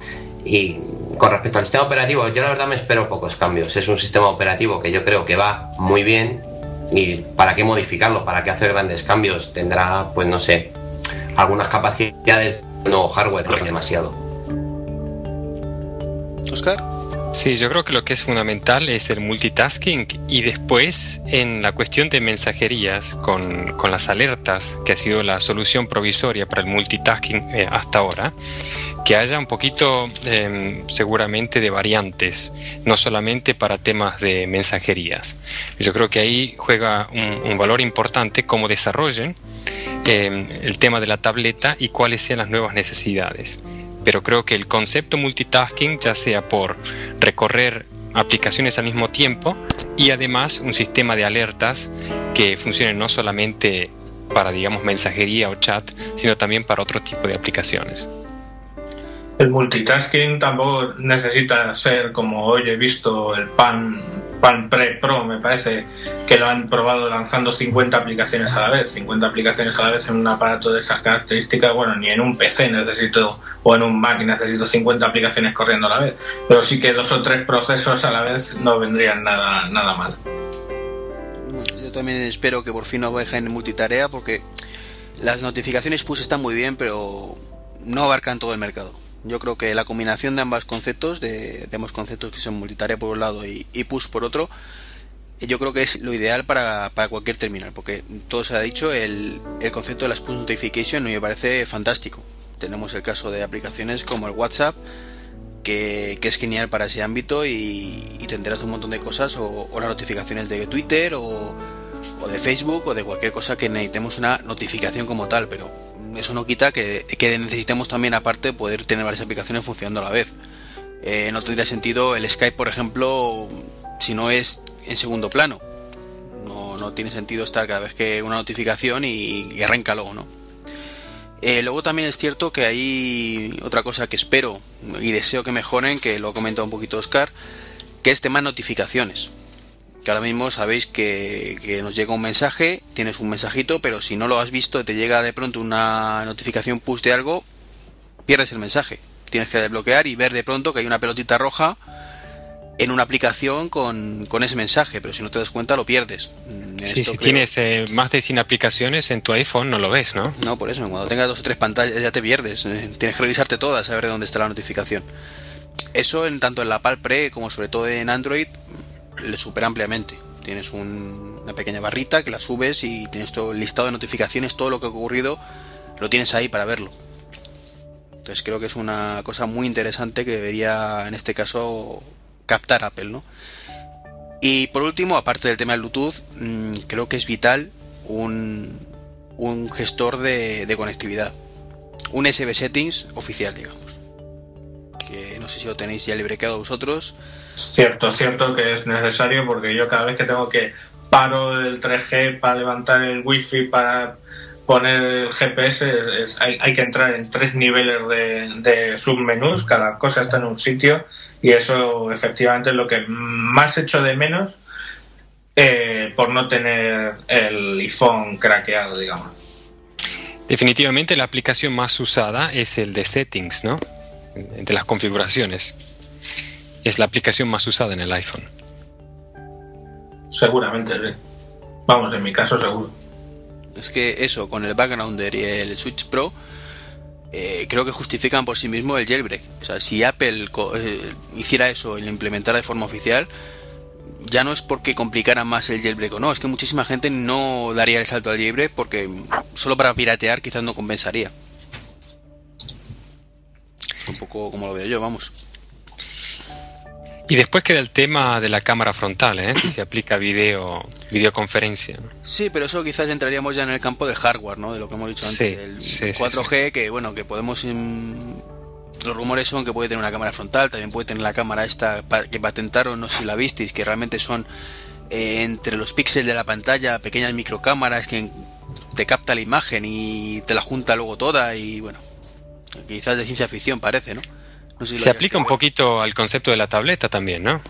D: Y con respecto al sistema operativo, yo la verdad me espero pocos cambios. Es un sistema operativo que yo creo que va muy bien. ¿Y para qué modificarlo? ¿Para qué hacer grandes cambios? Tendrá, pues no sé, algunas capacidades, no hardware, demasiado.
A: Oscar.
C: Sí, yo creo que lo que es fundamental es el multitasking y después en la cuestión de mensajerías con, con las alertas, que ha sido la solución provisoria para el multitasking eh, hasta ahora, que haya un poquito em, seguramente de variantes, no solamente para temas de mensajerías. Yo creo que ahí juega un, un valor importante cómo desarrollen em, el tema de la tableta y cuáles sean las nuevas necesidades pero creo que el concepto multitasking, ya sea por recorrer aplicaciones al mismo tiempo y además un sistema de alertas que funcione no solamente para, digamos, mensajería o chat, sino también para otro tipo de aplicaciones.
B: El multitasking tampoco necesita ser como hoy he visto el pan Pre Pro, me parece que lo han probado lanzando 50 aplicaciones a la vez. 50 aplicaciones a la vez en un aparato de esas características, bueno, ni en un PC necesito, o en un Mac necesito 50 aplicaciones corriendo a la vez. Pero sí que dos o tres procesos a la vez no vendrían nada, nada mal.
A: Yo también espero que por fin no dejen multitarea porque las notificaciones push están muy bien, pero no abarcan todo el mercado. Yo creo que la combinación de ambos conceptos, de, ambos conceptos que son multitarea por un lado y, push por otro, yo creo que es lo ideal para, cualquier terminal, porque todo se ha dicho, el, concepto de las push notification me parece fantástico. Tenemos el caso de aplicaciones como el WhatsApp, que, es genial para ese ámbito y, te enteras de un montón de cosas, o, las notificaciones de Twitter, o, o de Facebook, o de cualquier cosa que necesitemos una notificación como tal, pero eso no quita que, necesitemos también aparte poder tener varias aplicaciones funcionando a la vez. Eh, no tendría sentido el Skype, por ejemplo, si no es en segundo plano. No, tiene sentido estar cada vez que una notificación y, y luego, ¿no? Eh, luego también es cierto que hay otra cosa que espero y deseo que mejoren, que lo ha comentado un poquito Oscar, que es tema notificaciones que ahora mismo sabéis que, nos llega un mensaje, tienes un mensajito, pero si no lo has visto, te llega de pronto una notificación push de algo, pierdes el mensaje. Tienes que desbloquear y ver de pronto que hay una pelotita roja en una aplicación con, ese mensaje, pero si no te das cuenta lo pierdes.
C: Mm, sí, si tienes eh, más de 100 aplicaciones en tu iPhone no lo ves, ¿no?
A: No, por eso, cuando tengas dos o tres pantallas ya te pierdes. Eh, tienes que revisarte todas, a ver de dónde está la notificación. Eso en tanto en la Palpre como sobre todo en Android le supera ampliamente. Tienes una pequeña barrita que la subes y tienes todo el listado de notificaciones, todo lo que ha ocurrido, lo tienes ahí para verlo. Entonces creo que es una cosa muy interesante que debería en este caso captar Apple, ¿no? Y por último, aparte del tema del Bluetooth, mm, creo que es vital un, un gestor de, de conectividad. Un SB Settings oficial, digamos. Que no sé si lo tenéis ya librecado vosotros
B: Cierto, cierto que es necesario porque yo cada vez que tengo que paro el 3G para levantar el wifi para poner el GPS hay, que entrar en tres niveles de, submenús, cada cosa está en un sitio y eso efectivamente es lo que más echo de menos eh, por no tener el iPhone craqueado, digamos.
C: Definitivamente la aplicación más usada es el de settings, ¿no? De las configuraciones es la aplicación más usada en el iPhone.
B: Seguramente, sí. Vamos, en mi caso seguro.
A: Es que eso, con el backgrounder y el Switch Pro, eh, creo que justifican por sí mismo el jailbreak. O sea, si Apple eh, hiciera eso y lo implementara de forma oficial, ya no es porque complicara más el jailbreak o no, es que muchísima gente no daría el salto al jailbreak porque solo para piratear quizás no compensaría. Es un poco como lo veo yo, vamos.
C: Y después queda el tema de la cámara frontal, ¿eh? si se aplica video, videoconferencia.
A: Sí, pero eso quizás entraríamos ya en el campo del hardware, ¿no? De lo que hemos dicho antes, el 4G, que bueno, que podemos... Los rumores son que puede tener una cámara frontal, también puede tener la cámara esta que patentaron, no sé si la visteis, que realmente son eh, entre los píxeles de la pantalla pequeñas microcámaras que te capta la imagen y te la junta luego toda y bueno, quizás de ciencia ficción parece, ¿no?
C: Se aplica un poquito al concepto de la tableta también, ¿no?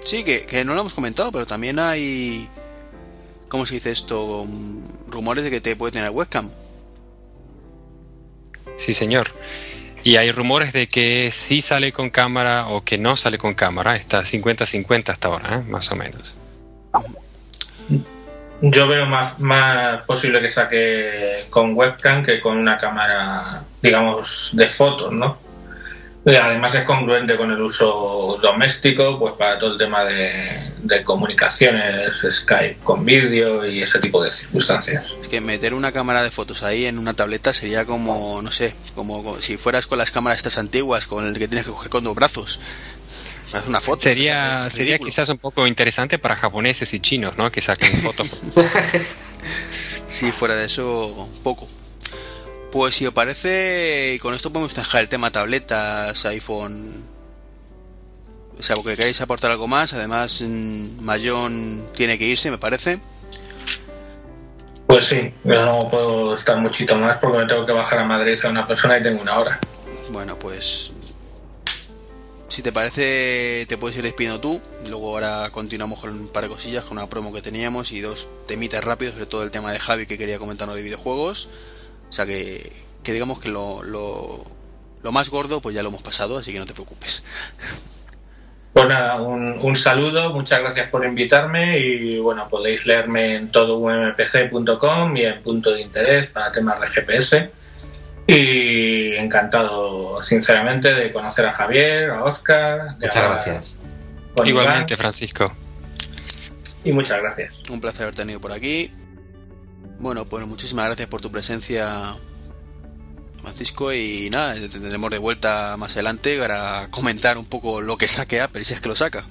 A: Sí, que, no lo hemos comentado, pero también hay. ¿Cómo se dice esto? Rumores de que te puede tener webcam.
C: Sí, señor. Y hay rumores de que sí sale con cámara o que no sale con cámara. Está 50-50 hasta ahora, ¿eh? más o menos.
B: Yo veo más, más posible que saque con webcam que con una cámara, digamos, de fotos, ¿no? Además es congruente con el uso doméstico, pues para todo el tema de, de comunicaciones, Skype con vídeo y ese tipo de circunstancias.
A: Es que meter una cámara de fotos ahí en una tableta sería como, no sé, como si fueras con las cámaras estas antiguas, con el que tienes que coger con dos brazos. Haz una foto.
C: Sería, sería quizás un poco interesante para japoneses y chinos, ¿no? Que saquen fotos.
A: si fuera de eso, poco. Pues si os parece, y con esto podemos dejar el tema tabletas, iPhone. O sea, porque queréis aportar algo más. Además, mm, Mayón tiene que irse, me parece.
B: Pues sí, yo no puedo estar muchito más porque me tengo que bajar a Madrid a una persona y tengo una hora.
A: Bueno, pues si te parece, te puedes ir despidiendo tú. Luego ahora continuamos con un par de cosillas, con una promo que teníamos y dos temitas rápidos, sobre todo el tema de Javi que quería comentarnos de videojuegos. O sea que, que digamos que lo, lo, lo, más gordo pues ya lo hemos pasado, así que no te preocupes.
B: Pues nada, un, un, saludo, muchas gracias por invitarme y bueno, podéis leerme en todo mpc.com y en punto de interés para temas de GPS. Y encantado, sinceramente, de conocer a Javier, a Oscar.
D: Muchas gracias.
C: Igualmente, Francisco.
B: Y muchas gracias.
A: Un placer haber tenido por aquí. Bueno, pues muchísimas gracias por tu presencia, Francisco. Y nada, tendremos de vuelta más adelante para comentar un poco lo que saque Apple, si es que lo saca.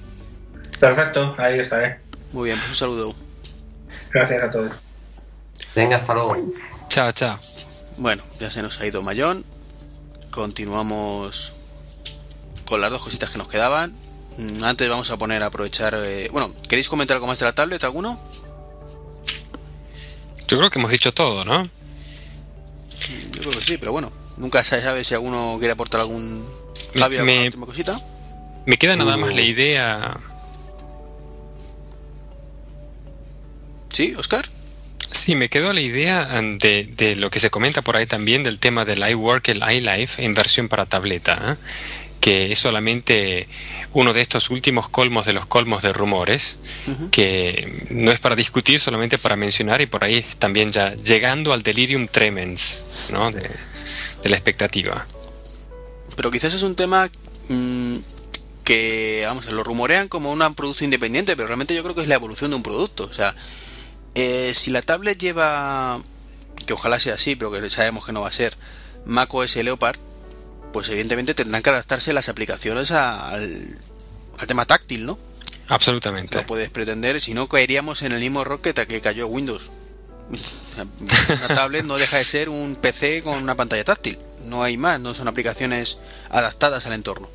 B: Perfecto, ahí estaré.
A: Muy bien, pues un saludo.
B: Gracias a todos.
D: Venga, hasta luego.
C: Chao, chao.
A: Bueno, ya se nos ha ido Mayón. Continuamos con las dos cositas que nos quedaban. Antes vamos a poner a aprovechar. Eh, bueno, ¿queréis comentar algo más de la tablet, alguno?
C: Yo creo que hemos dicho todo, ¿no?
A: Yo creo que sí, pero bueno, nunca se sabe si alguno quiere aportar algún. Javi, alguna última cosita?
C: Me queda nada más la idea.
A: ¿Sí, Oscar?
C: Sí, me quedó la idea de, de, lo que se comenta por ahí también del tema del iWork, el iLife en versión para tableta, ¿eh? Que es solamente uno de estos últimos colmos de los colmos de rumores, uh -huh. que no es para discutir, solamente para mencionar y por ahí también ya llegando al delirium tremens ¿no? de, de la expectativa.
A: Pero quizás es un tema mmm, que, vamos, lo rumorean como un producto independiente, pero realmente yo creo que es la evolución de un producto. O sea, eh, si la tablet lleva, que ojalá sea así, pero que sabemos que no va a ser, Mac OS Leopard, pues evidentemente tendrán que adaptarse las aplicaciones a, al, al, tema táctil, ¿no?
C: Absolutamente.
A: No puedes pretender, si no caeríamos en el mismo error que, que cayó Windows. Una tablet no deja de ser un PC con una pantalla táctil. No hay más, no son aplicaciones adaptadas al entorno.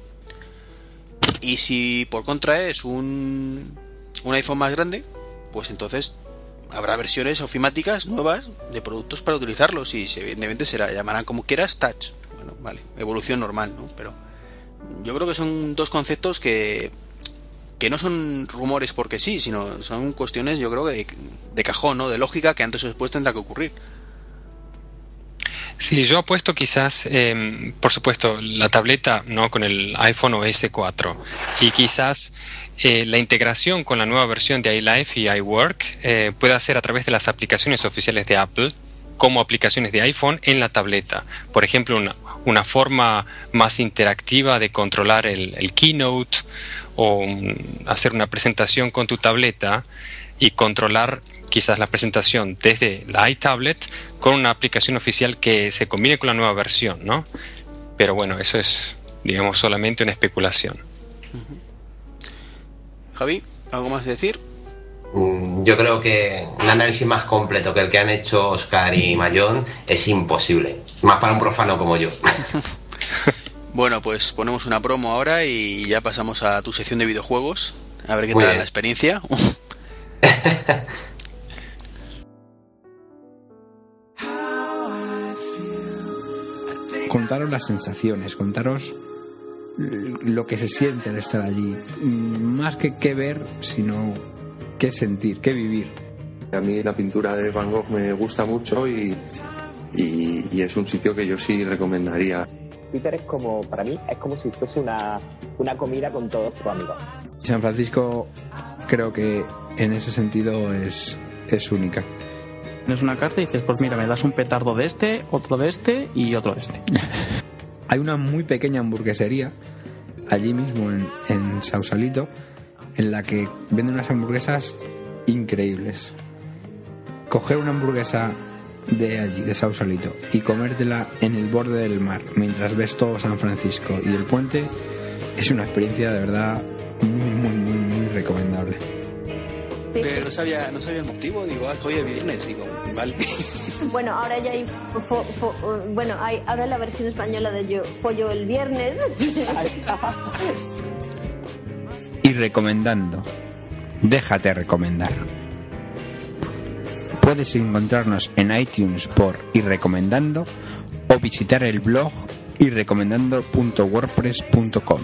A: Y si por contra es un, un iPhone más grande, pues entonces habrá versiones ofimáticas nuevas de productos para utilizarlos y evidentemente será llamarán como quieras touch. Bueno vale evolución normal no pero yo creo que son dos conceptos que que no son rumores porque sí sino son cuestiones yo creo de, de cajón no de lógica que antes o después tendrá que ocurrir
C: Sí, yo apuesto quizás, eh, por supuesto, la tableta no con el iPhone OS 4 y quizás eh, la integración con la nueva versión de iLife y iWork eh, puede hacer a través de las aplicaciones oficiales de Apple como aplicaciones de iPhone en la tableta. Por ejemplo, una, una forma más interactiva de controlar el, keynote o hacer una presentación con tu tableta y controlar quizás la presentación desde la iTablet con una aplicación oficial que se combine con la nueva versión, ¿no? Pero bueno, eso es, digamos, solamente una especulación.
A: Uh -huh. Javi, ¿algo más de decir?
D: Mm, Yo creo que un análisis más completo que el que han hecho Oscar y Mayón es imposible, más para un profano como yo.
A: bueno, pues ponemos una promo ahora y ya pasamos a tu sección de videojuegos. A ver qué Muy tal bien. la experiencia.
F: contaros las sensaciones, contaros lo que se siente al estar allí. Más que qué ver, sino qué sentir, qué vivir.
G: A mí la pintura de Van Gogh me gusta mucho y, y, y es un sitio que yo sí recomendaría.
H: Twitter es como, para mí, es como si fuese una, una comida con todos tus amigos.
F: San Francisco creo que en ese sentido es, es única.
I: Tienes una carta y dices, pues mira, me das un petardo de este, otro de este y otro de este.
F: Hay una muy pequeña hamburguesería allí mismo en, en Sausalito en la que venden unas hamburguesas increíbles. Coger una hamburguesa de allí, de Sausalito, y comértela en el borde del mar mientras ves todo San Francisco y el puente es una experiencia de verdad muy, muy, muy.
A: Pero no sabía, no sabía el motivo, digo, ah, hoy es viernes, digo, vale.
I: Bueno, ahora ya hay, fo- fo- bueno, hay ahora la versión española de yo pollo el viernes.
F: Y recomendando, déjate recomendar. Puedes encontrarnos en iTunes por y recomendando o visitar el blog y recomendando.wordpress.com.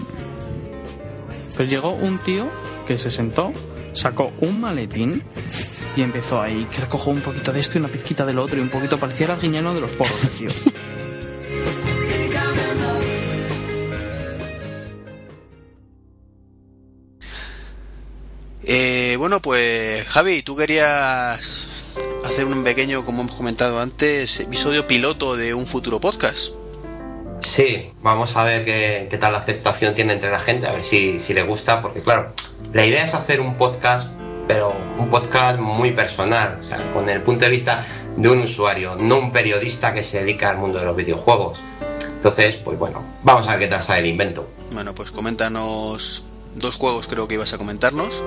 J: Pues llegó un tío que se sentó, sacó un maletín y empezó ahí, que recojo un poquito de esto y una pizquita del otro y un poquito parecía el arguiñano de los porros, tío.
A: Eh, bueno, pues Javi, tú querías hacer un pequeño, como hemos comentado antes, episodio piloto de un futuro podcast.
D: Sí, vamos a ver qué, qué tal aceptación tiene entre la gente, a ver si, si le gusta, porque claro, la idea es hacer un podcast, pero un podcast muy personal, o sea, con el punto de vista de un usuario, no un periodista que se dedica al mundo de los videojuegos. Entonces, pues bueno, vamos a ver qué tal sale el invento.
A: Bueno, pues coméntanos dos juegos, creo que ibas a comentarnos.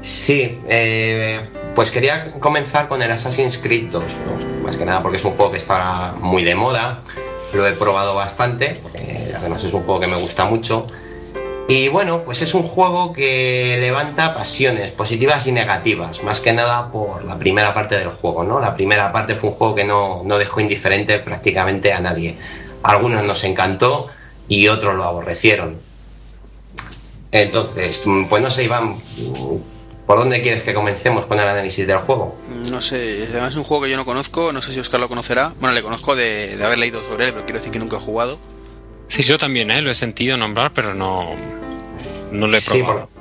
D: Sí, eh, pues quería comenzar con el Assassin's Creed 2, ¿no? más que nada porque es un juego que está muy de moda, lo he probado bastante, porque además es un juego que me gusta mucho. Y bueno, pues es un juego que levanta pasiones positivas y negativas, más que nada por la primera parte del juego, ¿no? La primera parte fue un juego que no, no dejó indiferente prácticamente a nadie. A algunos nos encantó y otros lo aborrecieron. Entonces, pues no sé, Iván, ¿por dónde quieres que comencemos con el análisis del juego?
A: No sé, además es un juego que yo no conozco, no sé si Oscar lo conocerá. Bueno, le conozco de, de haber leído sobre él, pero quiero decir que nunca he jugado.
C: Sí, yo también, ¿eh? Lo he sentido nombrar, pero no, no lo he
D: Sí,
C: probado.
D: por-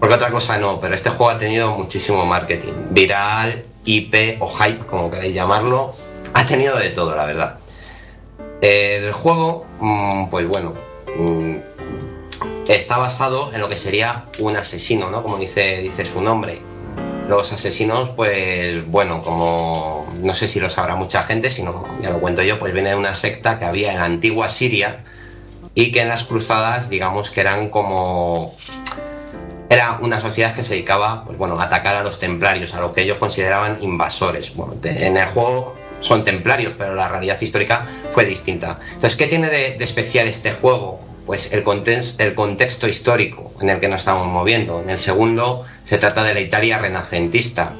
D: porque otra cosa no, pero este juego ha tenido muchísimo marketing. Viral, IP o hype, como queréis llamarlo. Ha tenido de todo, la verdad. El juego, mm, pues bueno, mm, está basado en lo que sería un asesino, ¿no? Como dice, dice su nombre. Los asesinos, pues bueno, como no sé si lo sabrá mucha gente, si no, ya lo cuento yo, pues viene de una secta que había en la antigua Siria y que en las cruzadas, digamos que eran como era una sociedad que se dedicaba pues bueno, a atacar a los templarios, a lo que ellos consideraban invasores. Bueno, en el juego son templarios, pero la realidad histórica fue distinta. Entonces, ¿qué tiene de, de especial este juego? Pues el, context- el contexto histórico en el que nos estamos moviendo. En el segundo se trata de la Italia renacentista.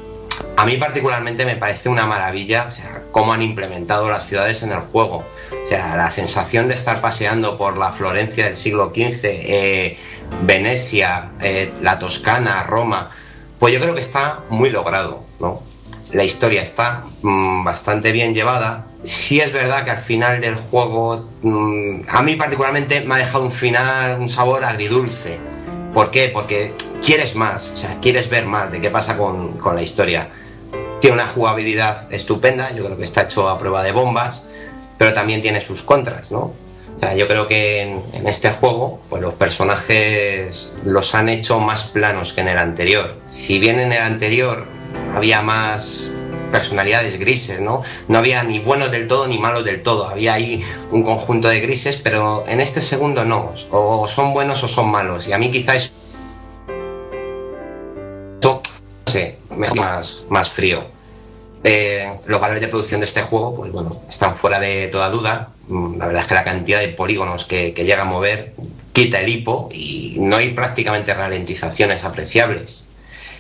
D: A mí particularmente me parece una maravilla, o sea, cómo han implementado las ciudades en el juego. La sensación de estar paseando por la Florencia del siglo XV, eh, Venecia, eh, la Toscana, Roma, pues yo creo que está muy logrado, ¿no? La historia está mm, bastante bien llevada. Sí es verdad que al final del juego, mm, a mí particularmente me ha dejado un final, un sabor agridulce. ¿Por qué? Porque quieres más, o sea, quieres ver más de qué pasa con, con la historia. Tiene una jugabilidad estupenda, yo creo que está hecho a prueba de bombas, pero también tiene sus contras, ¿no? O sea, yo creo que en, en este juego, pues los personajes los han hecho más planos que en el anterior. Si bien en el anterior había más personalidades grises, ¿no? No había ni buenos del todo ni malos del todo, había ahí un conjunto de grises, pero en este segundo no, o son buenos o son malos, y a mí quizás hace más, más frío. Eh, los valores de producción de este juego, pues bueno, están fuera de toda duda. Mm, La verdad es que la cantidad de polígonos que, llega a mover quita el hipo y no hay prácticamente ralentizaciones apreciables.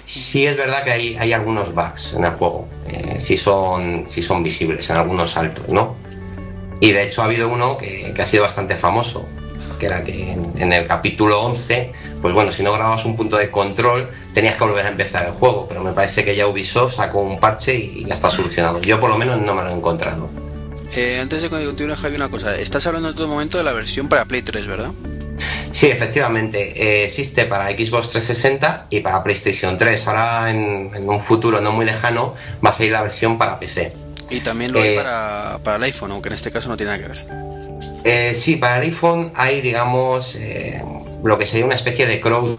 D: Sí es verdad que hay, algunos bugs en el juego, eh, sí, son, visibles en algunos saltos, ¿no? Y de hecho ha habido uno que ha sido bastante famoso, que era que en, en el capítulo 11, pues bueno, si no grababas un punto de control, tenías que volver a empezar el juego, pero me parece que ya Ubisoft sacó un parche y ya está solucionado. Yo por lo menos no me lo he encontrado.
A: Eh, antes de continuar, Javi, una cosa. Estás hablando en todo momento de la versión para Play 3, ¿verdad?
D: Sí, efectivamente, eh, existe para Xbox 360 y para PlayStation 3. Ahora, en, en un futuro no muy lejano, va a salir la versión para PC.
A: Y también lo hay
D: Eh,
A: para, para el iPhone, aunque en este caso no tiene nada que ver.
D: Eh, sí, para el iPhone hay, digamos, eh, lo que sería una especie de crossover.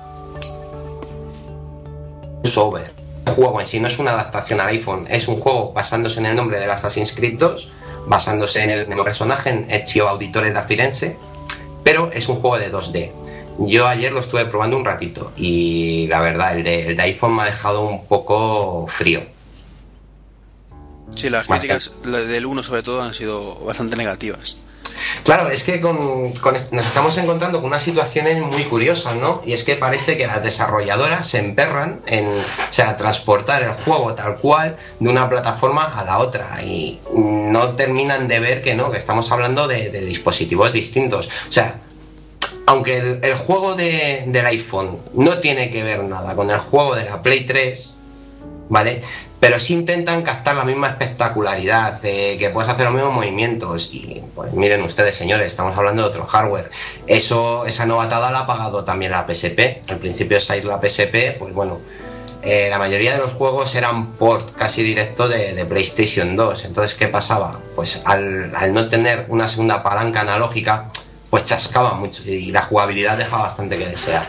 D: El juego en sí no es una adaptación al iPhone, es un juego basándose en el nombre del Assassin's Creed 2, basándose en el mismo personaje, en Ezio Auditore da Firenze, pero es un juego de 2D. Yo ayer lo estuve probando un ratito y la verdad, el de, el de iPhone me ha dejado un poco frío.
A: Sí, las críticas del 1 sobre todo han sido bastante negativas.
D: Claro, es que nos estamos encontrando con unas situaciones muy curiosas, ¿no? Y es que parece que las desarrolladoras se emperran en, o transportar el juego tal cual de una plataforma a la otra y no terminan de ver que no, que estamos hablando de, dispositivos distintos. O sea, aunque el, juego de- del iPhone no tiene que ver nada con el juego de la Play 3, ¿vale? Pero sí intentan captar la misma espectacularidad, que puedes hacer los mismos movimientos. Y pues miren ustedes, señores, estamos hablando de otro hardware. Eso, esa novatada la ha pagado también la PSP. Al principio salir la PSP, pues bueno, eh, la mayoría de los juegos eran port casi directo de, PlayStation 2. Entonces, ¿qué pasaba? Pues al, no tener una segunda palanca analógica, pues chascaba mucho y la jugabilidad deja bastante que desear.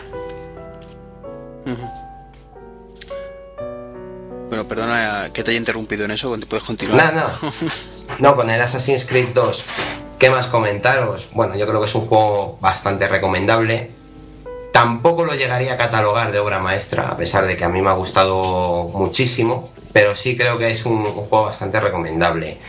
A: Bueno, perdona que te haya interrumpido en eso, puedes continuar.
D: Nada, nada. No, con el Assassin's Creed 2, ¿qué más comentaros? Bueno, yo creo que es un juego bastante recomendable. Tampoco lo llegaría a catalogar de obra maestra, a pesar de que a mí me ha gustado muchísimo, pero sí creo que es un, un juego bastante recomendable.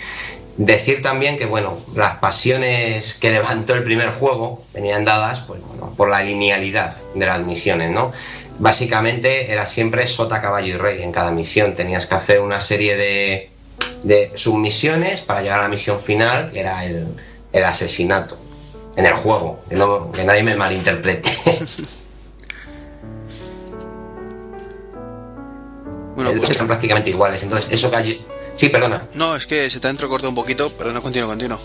D: Decir también que, bueno, las pasiones que levantó el primer juego venían dadas, pues bueno, por la linealidad de las misiones, ¿no? Básicamente era siempre sota, caballo y rey en cada misión. Tenías que hacer una serie de, de submisiones para llegar a la misión final, que era el, el asesinato en el juego. Que, no- que nadie me malinterprete.
A: Bueno, pues-
D: son prácticamente iguales. Entonces, eso que hay... Sí, perdona.
A: No, es que se te ha entrecortado un poquito, pero no continúo, continúo.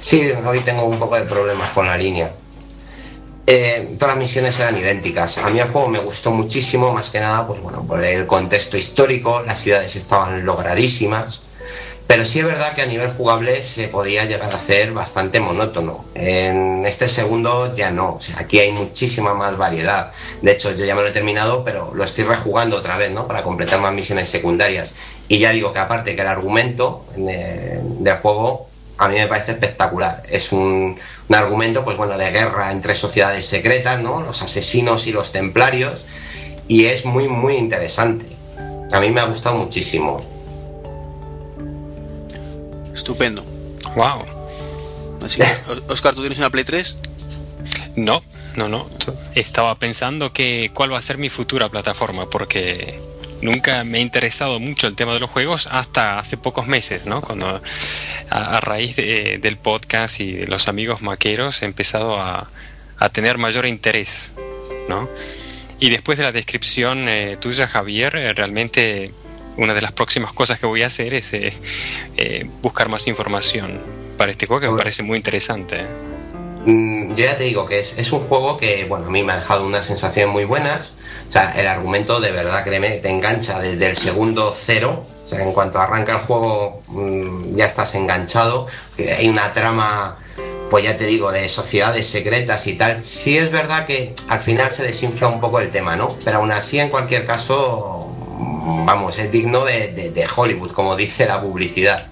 D: Sí, hoy tengo un poco de problemas con la línea. Eh, todas las misiones eran idénticas. A mí el juego me gustó muchísimo, más que nada, pues bueno, por el contexto histórico, las ciudades estaban logradísimas, pero sí es verdad que a nivel jugable se podía llegar a hacer bastante monótono. En este segundo ya no, aquí hay muchísima más variedad. De hecho, yo ya me lo he terminado, pero lo estoy rejugando otra vez, ¿no? Para completar más misiones secundarias. Y ya digo que aparte que el argumento eh, del juego a mí me parece espectacular. Es un, un argumento, pues bueno, de guerra entre sociedades secretas, ¿no? Los asesinos y los templarios. Y es muy, muy interesante. A mí me ha gustado muchísimo.
A: Estupendo.
C: Wow.
A: Así que, Oscar, ¿tú tienes una Play 3?
C: No, no, no. Estaba pensando que cuál va a ser mi futura plataforma, porque nunca me ha interesado mucho el tema de los juegos hasta hace pocos meses, ¿no? Cuando a, a raíz de- del podcast y de los amigos maqueros he empezado a, a tener mayor interés, ¿no? Y después de la descripción eh, tuya, Javier, eh, realmente una de las próximas cosas que voy a hacer es eh, buscar más información para este juego que me parece muy interesante. ¿eh?
D: Mm, Yo ya te digo que es, es un juego que, bueno, a mí me ha dejado unas sensaciones muy buenas. O sea, el argumento de verdad, créeme, te engancha desde el segundo cero. O sea, en cuanto arranca el juego, mm, ya estás enganchado. Hay una trama, pues ya te digo, de sociedades secretas y tal. Sí es verdad que al final se desinfla un poco el tema, ¿no? Pero aún así, en cualquier caso, mm, vamos, es digno de, de- de Hollywood, como dice la publicidad.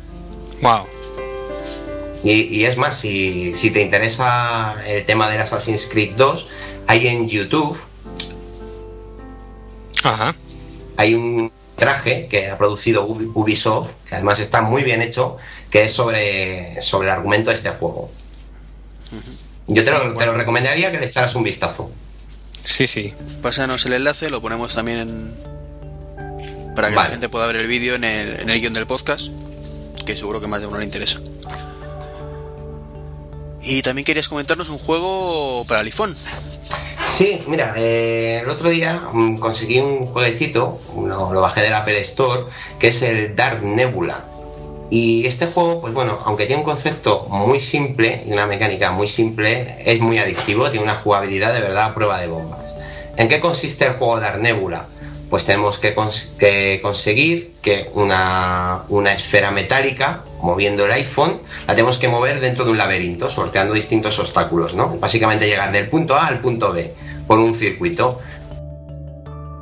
C: Wow.
D: Y, y es más, si, si te interesa el tema del Assassin's Creed 2, hay en YouTube
C: Ajá.
D: hay un traje que ha producido Ubi- Ubisoft, que además está muy bien hecho, que es sobre, sobre el argumento de este juego. Yo te lo, te lo recomendaría que le echaras un vistazo.
C: Sí, sí.
A: Pásanos el enlace, lo ponemos también en... para que
D: Vale.
A: la gente pueda ver el vídeo en el, en el guion del podcast, que seguro que más de uno le interesa. Y también querías comentarnos un juego para el iPhone.
D: Sí, mira, eh, el otro día mm, conseguí un jueguecito, lo, lo bajé del Apple Store, que es el Dark Nebula. Y este juego, pues bueno, aunque tiene un concepto muy simple y una mecánica muy simple, es muy adictivo, tiene una jugabilidad de verdad a prueba de bombas. ¿En qué consiste el juego Dark Nebula? Pues tenemos que, cons- que conseguir que una esfera metálica moviendo el iPhone, la tenemos que mover dentro de un laberinto, sorteando distintos obstáculos, ¿no? Básicamente llegar del punto A al punto B por un circuito.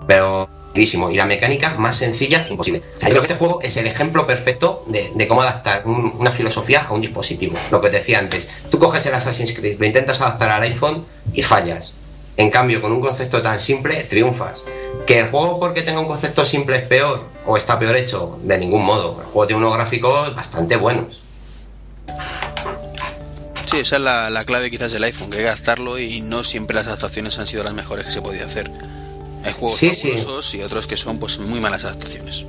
D: Pero y la mecánica más sencilla imposible. yo creo que este juego es el ejemplo perfecto de, cómo adaptar una filosofía a un dispositivo. Lo que te decía antes, tú coges el Assassin's Creed, lo intentas adaptar al iPhone y fallas. En cambio, con un concepto tan simple, triunfas. ¿Que el juego porque tenga un concepto simple es peor o está peor hecho? De ningún modo. El juego tiene unos gráficos bastante buenos.
A: Sí, esa es la, la clave quizás del iPhone, que hay que adaptarlo y no siempre las adaptaciones han sido las mejores que se podía hacer. Hay juegos sí, y otros que son pues muy malas adaptaciones.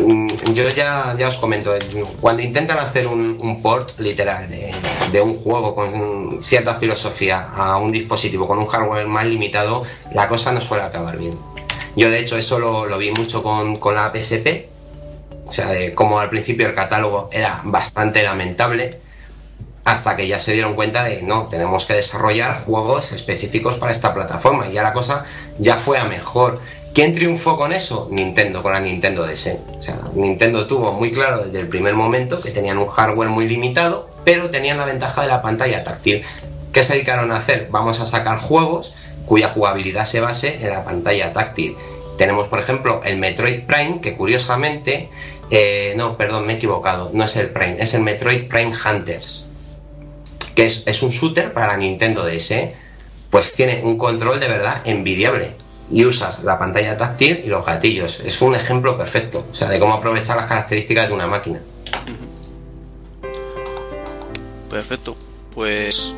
D: Mm, yo ya, ya os comento, eh, cuando intentan hacer un, port literal de, un juego con cierta filosofía a un dispositivo con un hardware más limitado, la cosa no suele acabar bien. Yo de hecho eso lo, vi mucho con, con, la PSP, o sea, de cómo al principio el catálogo era bastante lamentable hasta que ya se dieron cuenta de no, tenemos que desarrollar juegos específicos para esta plataforma y ya la cosa ya fue a mejor. ¿Quién triunfó con eso? Nintendo, con la Nintendo DS. O sea, Nintendo tuvo muy claro desde el primer momento que tenían un hardware muy limitado, pero tenían la ventaja de la pantalla táctil. ¿Qué se dedicaron a hacer? Vamos a sacar juegos cuya jugabilidad se base en la pantalla táctil. Tenemos, por ejemplo, el Metroid Prime, que curiosamente, eh, no, perdón, me he equivocado, no es el Prime, es el Metroid Prime Hunters que es, un shooter para la Nintendo DS, pues tiene un control de verdad envidiable. Y usas la pantalla táctil y los gatillos. Es un ejemplo perfecto, o sea, de cómo aprovechar las características de una máquina.
A: Perfecto. Pues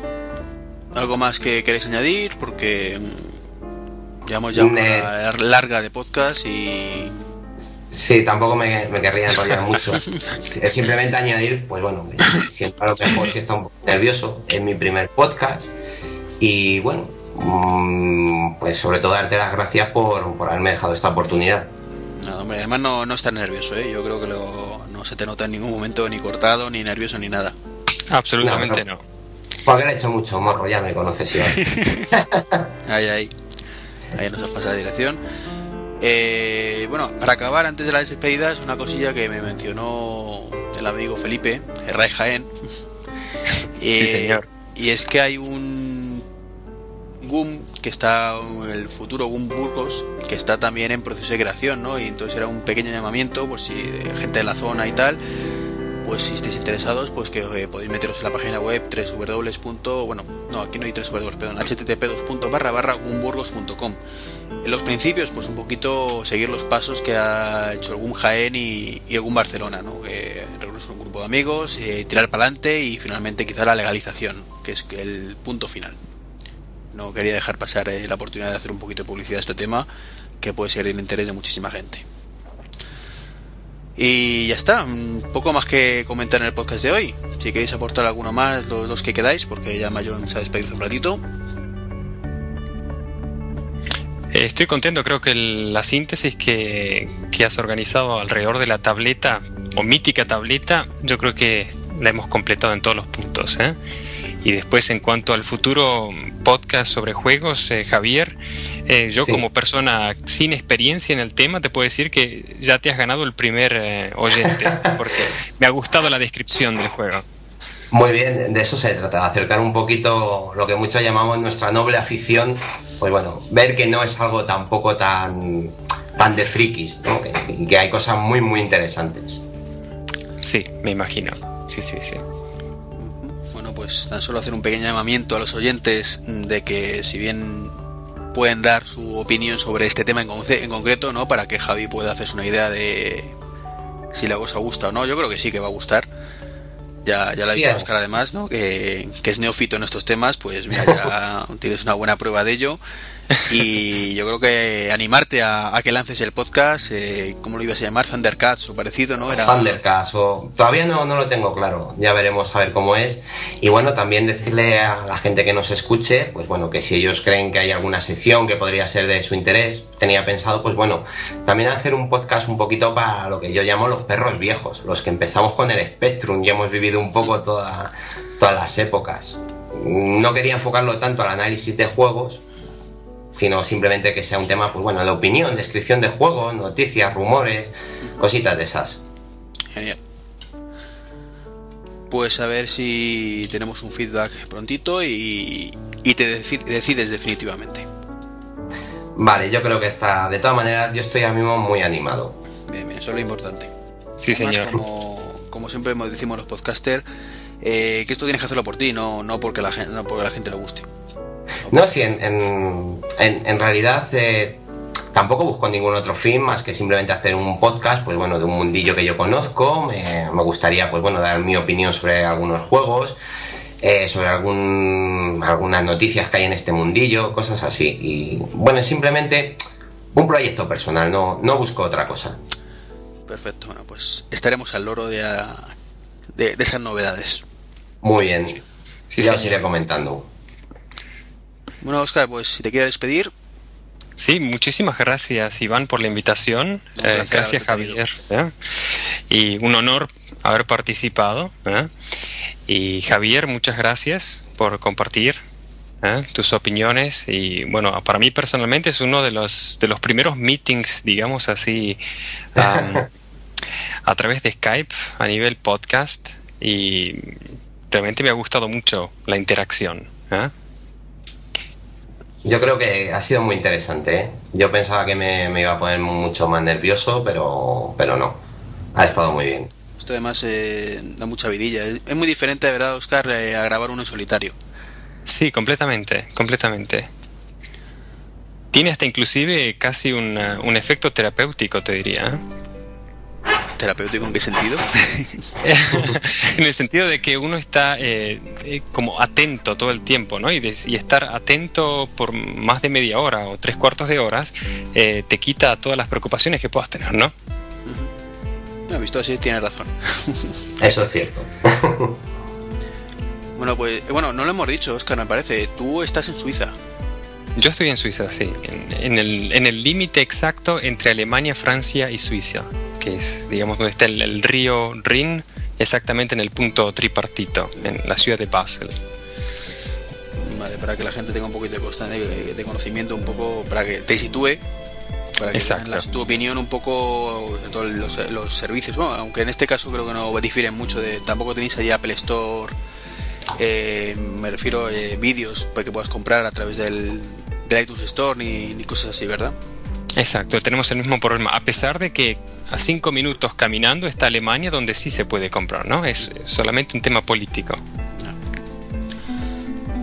A: algo más que queréis añadir porque mm, llevamos ya una larga de podcast y
D: Sí, tampoco me, querría enrollar mucho. Es simplemente añadir, pues bueno, siento a lo mejor si está un poco nervioso. Es mi primer podcast. Y bueno, mm, pues sobre todo darte las gracias por, haberme dejado esta oportunidad.
A: No, hombre, además no, no estás nervioso, ¿eh? Yo creo que no se te nota en ningún momento ni cortado, ni nervioso, ni nada.
C: Absolutamente no.
D: Porque le he hecho mucho morro, ya me conoces,
A: ahí, ahí. Ahí nos has pasado la dirección. Eh, bueno, para acabar, antes de las despedidas, una cosilla que me mencionó el amigo Felipe, el Ray Jaén.
C: sí, señor.
A: Y es que hay un Que está, el futuro GUM Burgos, que está también en proceso de creación, ¿no? Y entonces era un pequeño llamamiento, por si gente de la zona y tal, pues si estáis interesados, pues que eh, podéis meteros en la página web www. bueno, no, aquí no hay www, perdón, http barra barra En los principios, pues un poquito seguir los pasos que ha hecho algún Jaén y, algún Barcelona, ¿no? Que reunirse un grupo de amigos, eh, tirar para adelante y finalmente quizá la legalización, que es el punto final. No quería dejar pasar eh, la oportunidad de hacer un poquito de publicidad a este tema, que puede ser el interés de muchísima gente. Y ya está, poco más que comentar en el podcast de hoy. Si queréis aportar alguno más, los dos que quedáis, porque ya Mayon se ha despedido un ratito.
C: Eh, estoy contento, creo que la síntesis que, que, has organizado alrededor de la tableta o mítica tableta, yo creo que la hemos completado en todos los puntos. ¿eh? Y después en cuanto al futuro podcast sobre juegos, eh, Javier, eh, yo como persona sin experiencia en el tema te puedo decir que ya te has ganado el primer eh, oyente, porque me ha gustado la descripción del juego.
D: Muy bien, de eso se trata, acercar un poquito lo que muchos llamamos nuestra noble afición, pues bueno, ver que no es algo tampoco tan, tan de frikis, ¿no? y que hay cosas muy, muy interesantes.
C: Sí, me imagino, sí, sí, sí
A: pues tan solo hacer un pequeño llamamiento a los oyentes de que si bien pueden dar su opinión sobre este tema en, en concreto, ¿no? Para que Javi pueda hacerse una idea de si la cosa gusta o no. Yo creo que sí que va a gustar. Ya, ya la ha dicho Oscar además, ¿no? Que, que, es neófito en estos temas, pues mira, ya tienes una buena prueba de ello. Y yo creo que animarte a, que lances el podcast, eh, ¿cómo lo ibas a llamar? Thundercats o parecido, ¿no?
D: Era... Thundercats, o... todavía no, no lo tengo claro, ya veremos a ver cómo es. Y bueno, también decirle a la gente que nos escuche, pues bueno, que si ellos creen que hay alguna sección que podría ser de su interés, tenía pensado, pues bueno, también hacer un podcast un poquito para lo que yo llamo los perros viejos, los que empezamos con el Spectrum y hemos vivido un poco toda, todas las épocas. No quería enfocarlo tanto al análisis de juegos, sino simplemente que sea un tema, pues bueno, de opinión, descripción de juegos, noticias, rumores, cositas de esas.
A: Genial. pues a ver si tenemos un feedback prontito y, y te deci- decides definitivamente.
D: Vale, yo creo que está. De todas maneras, yo estoy ahora mismo muy animado.
A: Bien, bien, eso es lo importante.
C: Sí,
A: Además,
C: señor.
A: Como, como siempre mo- decimos los podcasters, eh, que esto tienes que hacerlo por ti, no, no porque la gente, no porque la gente le guste.
D: No, sí, en, en, en- en realidad eh, tampoco busco ningún otro fin más que simplemente hacer un podcast, pues bueno, de un mundillo que yo conozco. Me, me gustaría, pues bueno, dar mi opinión sobre algunos juegos, eh, sobre algún, algunas noticias que hay en este mundillo, cosas así. Y bueno, es simplemente un proyecto personal, no, no busco otra cosa.
A: Perfecto, bueno, pues estaremos al loro de, a- de, de esas novedades.
D: Muy bien.
C: Sí,
D: ya os
C: señor.
D: iré comentando.
A: Bueno, Oscar, pues si te quieres despedir,
C: Sí, muchísimas gracias Iván por la invitación. Eh, gracias. Javier. ¿eh? Y un honor haber participado. ¿eh? Y Javier, muchas gracias por compartir tus opiniones. Y bueno, para mí personalmente es uno de los, de los primeros meetings, digamos así, a través de Skype a nivel podcast. Y realmente me ha gustado mucho la interacción. ¿eh?
D: Yo creo que ha sido muy interesante. ¿eh? Yo pensaba que me, me iba a poner mucho más nervioso, pero, pero no. Ha estado muy bien.
A: esto además eh, da mucha vidilla. Es muy diferente, de verdad, Oscar, eh, a grabar uno en solitario.
C: Sí, completamente, completamente. Tiene hasta inclusive casi una- un efecto terapéutico, te diría.
A: ¿Terapéutico en qué sentido?
C: en el sentido de que uno está eh, eh, como atento todo el tiempo, ¿no? Y, estar atento por más de media hora o tres cuartos de horas eh, te quita todas las preocupaciones que puedas tener, ¿no?
A: No, visto así, tienes razón.
D: Eso es cierto.
A: Bueno, pues, bueno, no lo hemos dicho, Oscar, me parece. Tú estás en Suiza.
C: Yo estoy en Suiza, sí, en, en el en el límite exacto entre Alemania, Francia y Suiza, que es, digamos, donde está el, el río Rin, exactamente en el punto tripartito, en la ciudad de Basel.
A: Vale, para que la gente tenga un poquito de, de, de conocimiento, un poco, para que te sitúe, para que
C: Exacto.
A: tu opinión un poco de todos los, los servicios. Bueno, aunque en este caso creo que no difieren mucho de. Tampoco tenéis ahí Apple Store. eh, me refiero a vídeos para que puedas comprar a través del, del iTunes Store ni, ni cosas así, ¿verdad?
C: Exacto, tenemos el mismo problema, a pesar de que a cinco minutos caminando está Alemania donde sí se puede comprar, ¿no? Es solamente un tema político.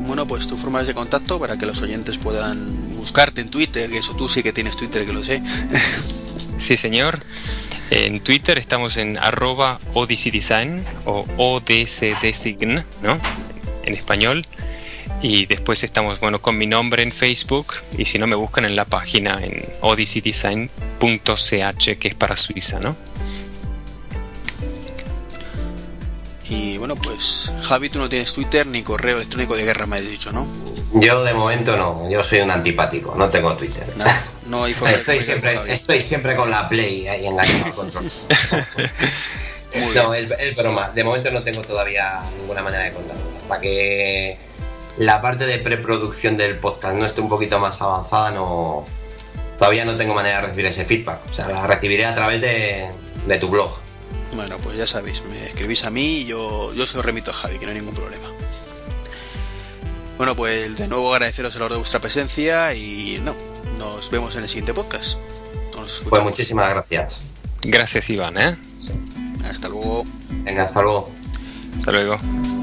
A: Bueno, pues tu forma de contacto para que los oyentes puedan buscarte en Twitter, que eso tú sí que tienes Twitter, que lo sé.
C: Sí, señor. En Twitter estamos en arroba Odyssey Design o ODCDesign, ¿no? En español. Y después estamos, bueno, con mi nombre en Facebook. Y si no, me buscan en la página en odysseydesign.ch, que es para Suiza, ¿no?
A: Y bueno, pues Javi, tú no tienes Twitter ni correo electrónico de guerra, me has dicho, ¿no?
D: Yo de momento no. Yo soy un antipático. No tengo Twitter.
A: Nada, no hay forma
D: Estoy siempre,
A: Javi.
D: estoy siempre con la Play ahí enganchado al control.
A: Muy
D: No, es, es broma. De momento no tengo todavía ninguna manera de contacto. Hasta que la parte de preproducción del podcast no esté un poquito más avanzada, no todavía no tengo manera de recibir ese feedback. O sea, la recibiré a través de, de tu blog.
A: Bueno, pues ya sabéis, me escribís a mí y yo, yo se lo remito a Javi, que no hay ningún problema. Bueno, pues de nuevo agradeceros el honor de vuestra presencia y no, nos vemos en el siguiente podcast. Nos
D: Pues muchísimas gracias.
C: Gracias, Iván, ¿eh?
A: Hasta luego.
D: Venga, hasta luego.
C: Hasta luego.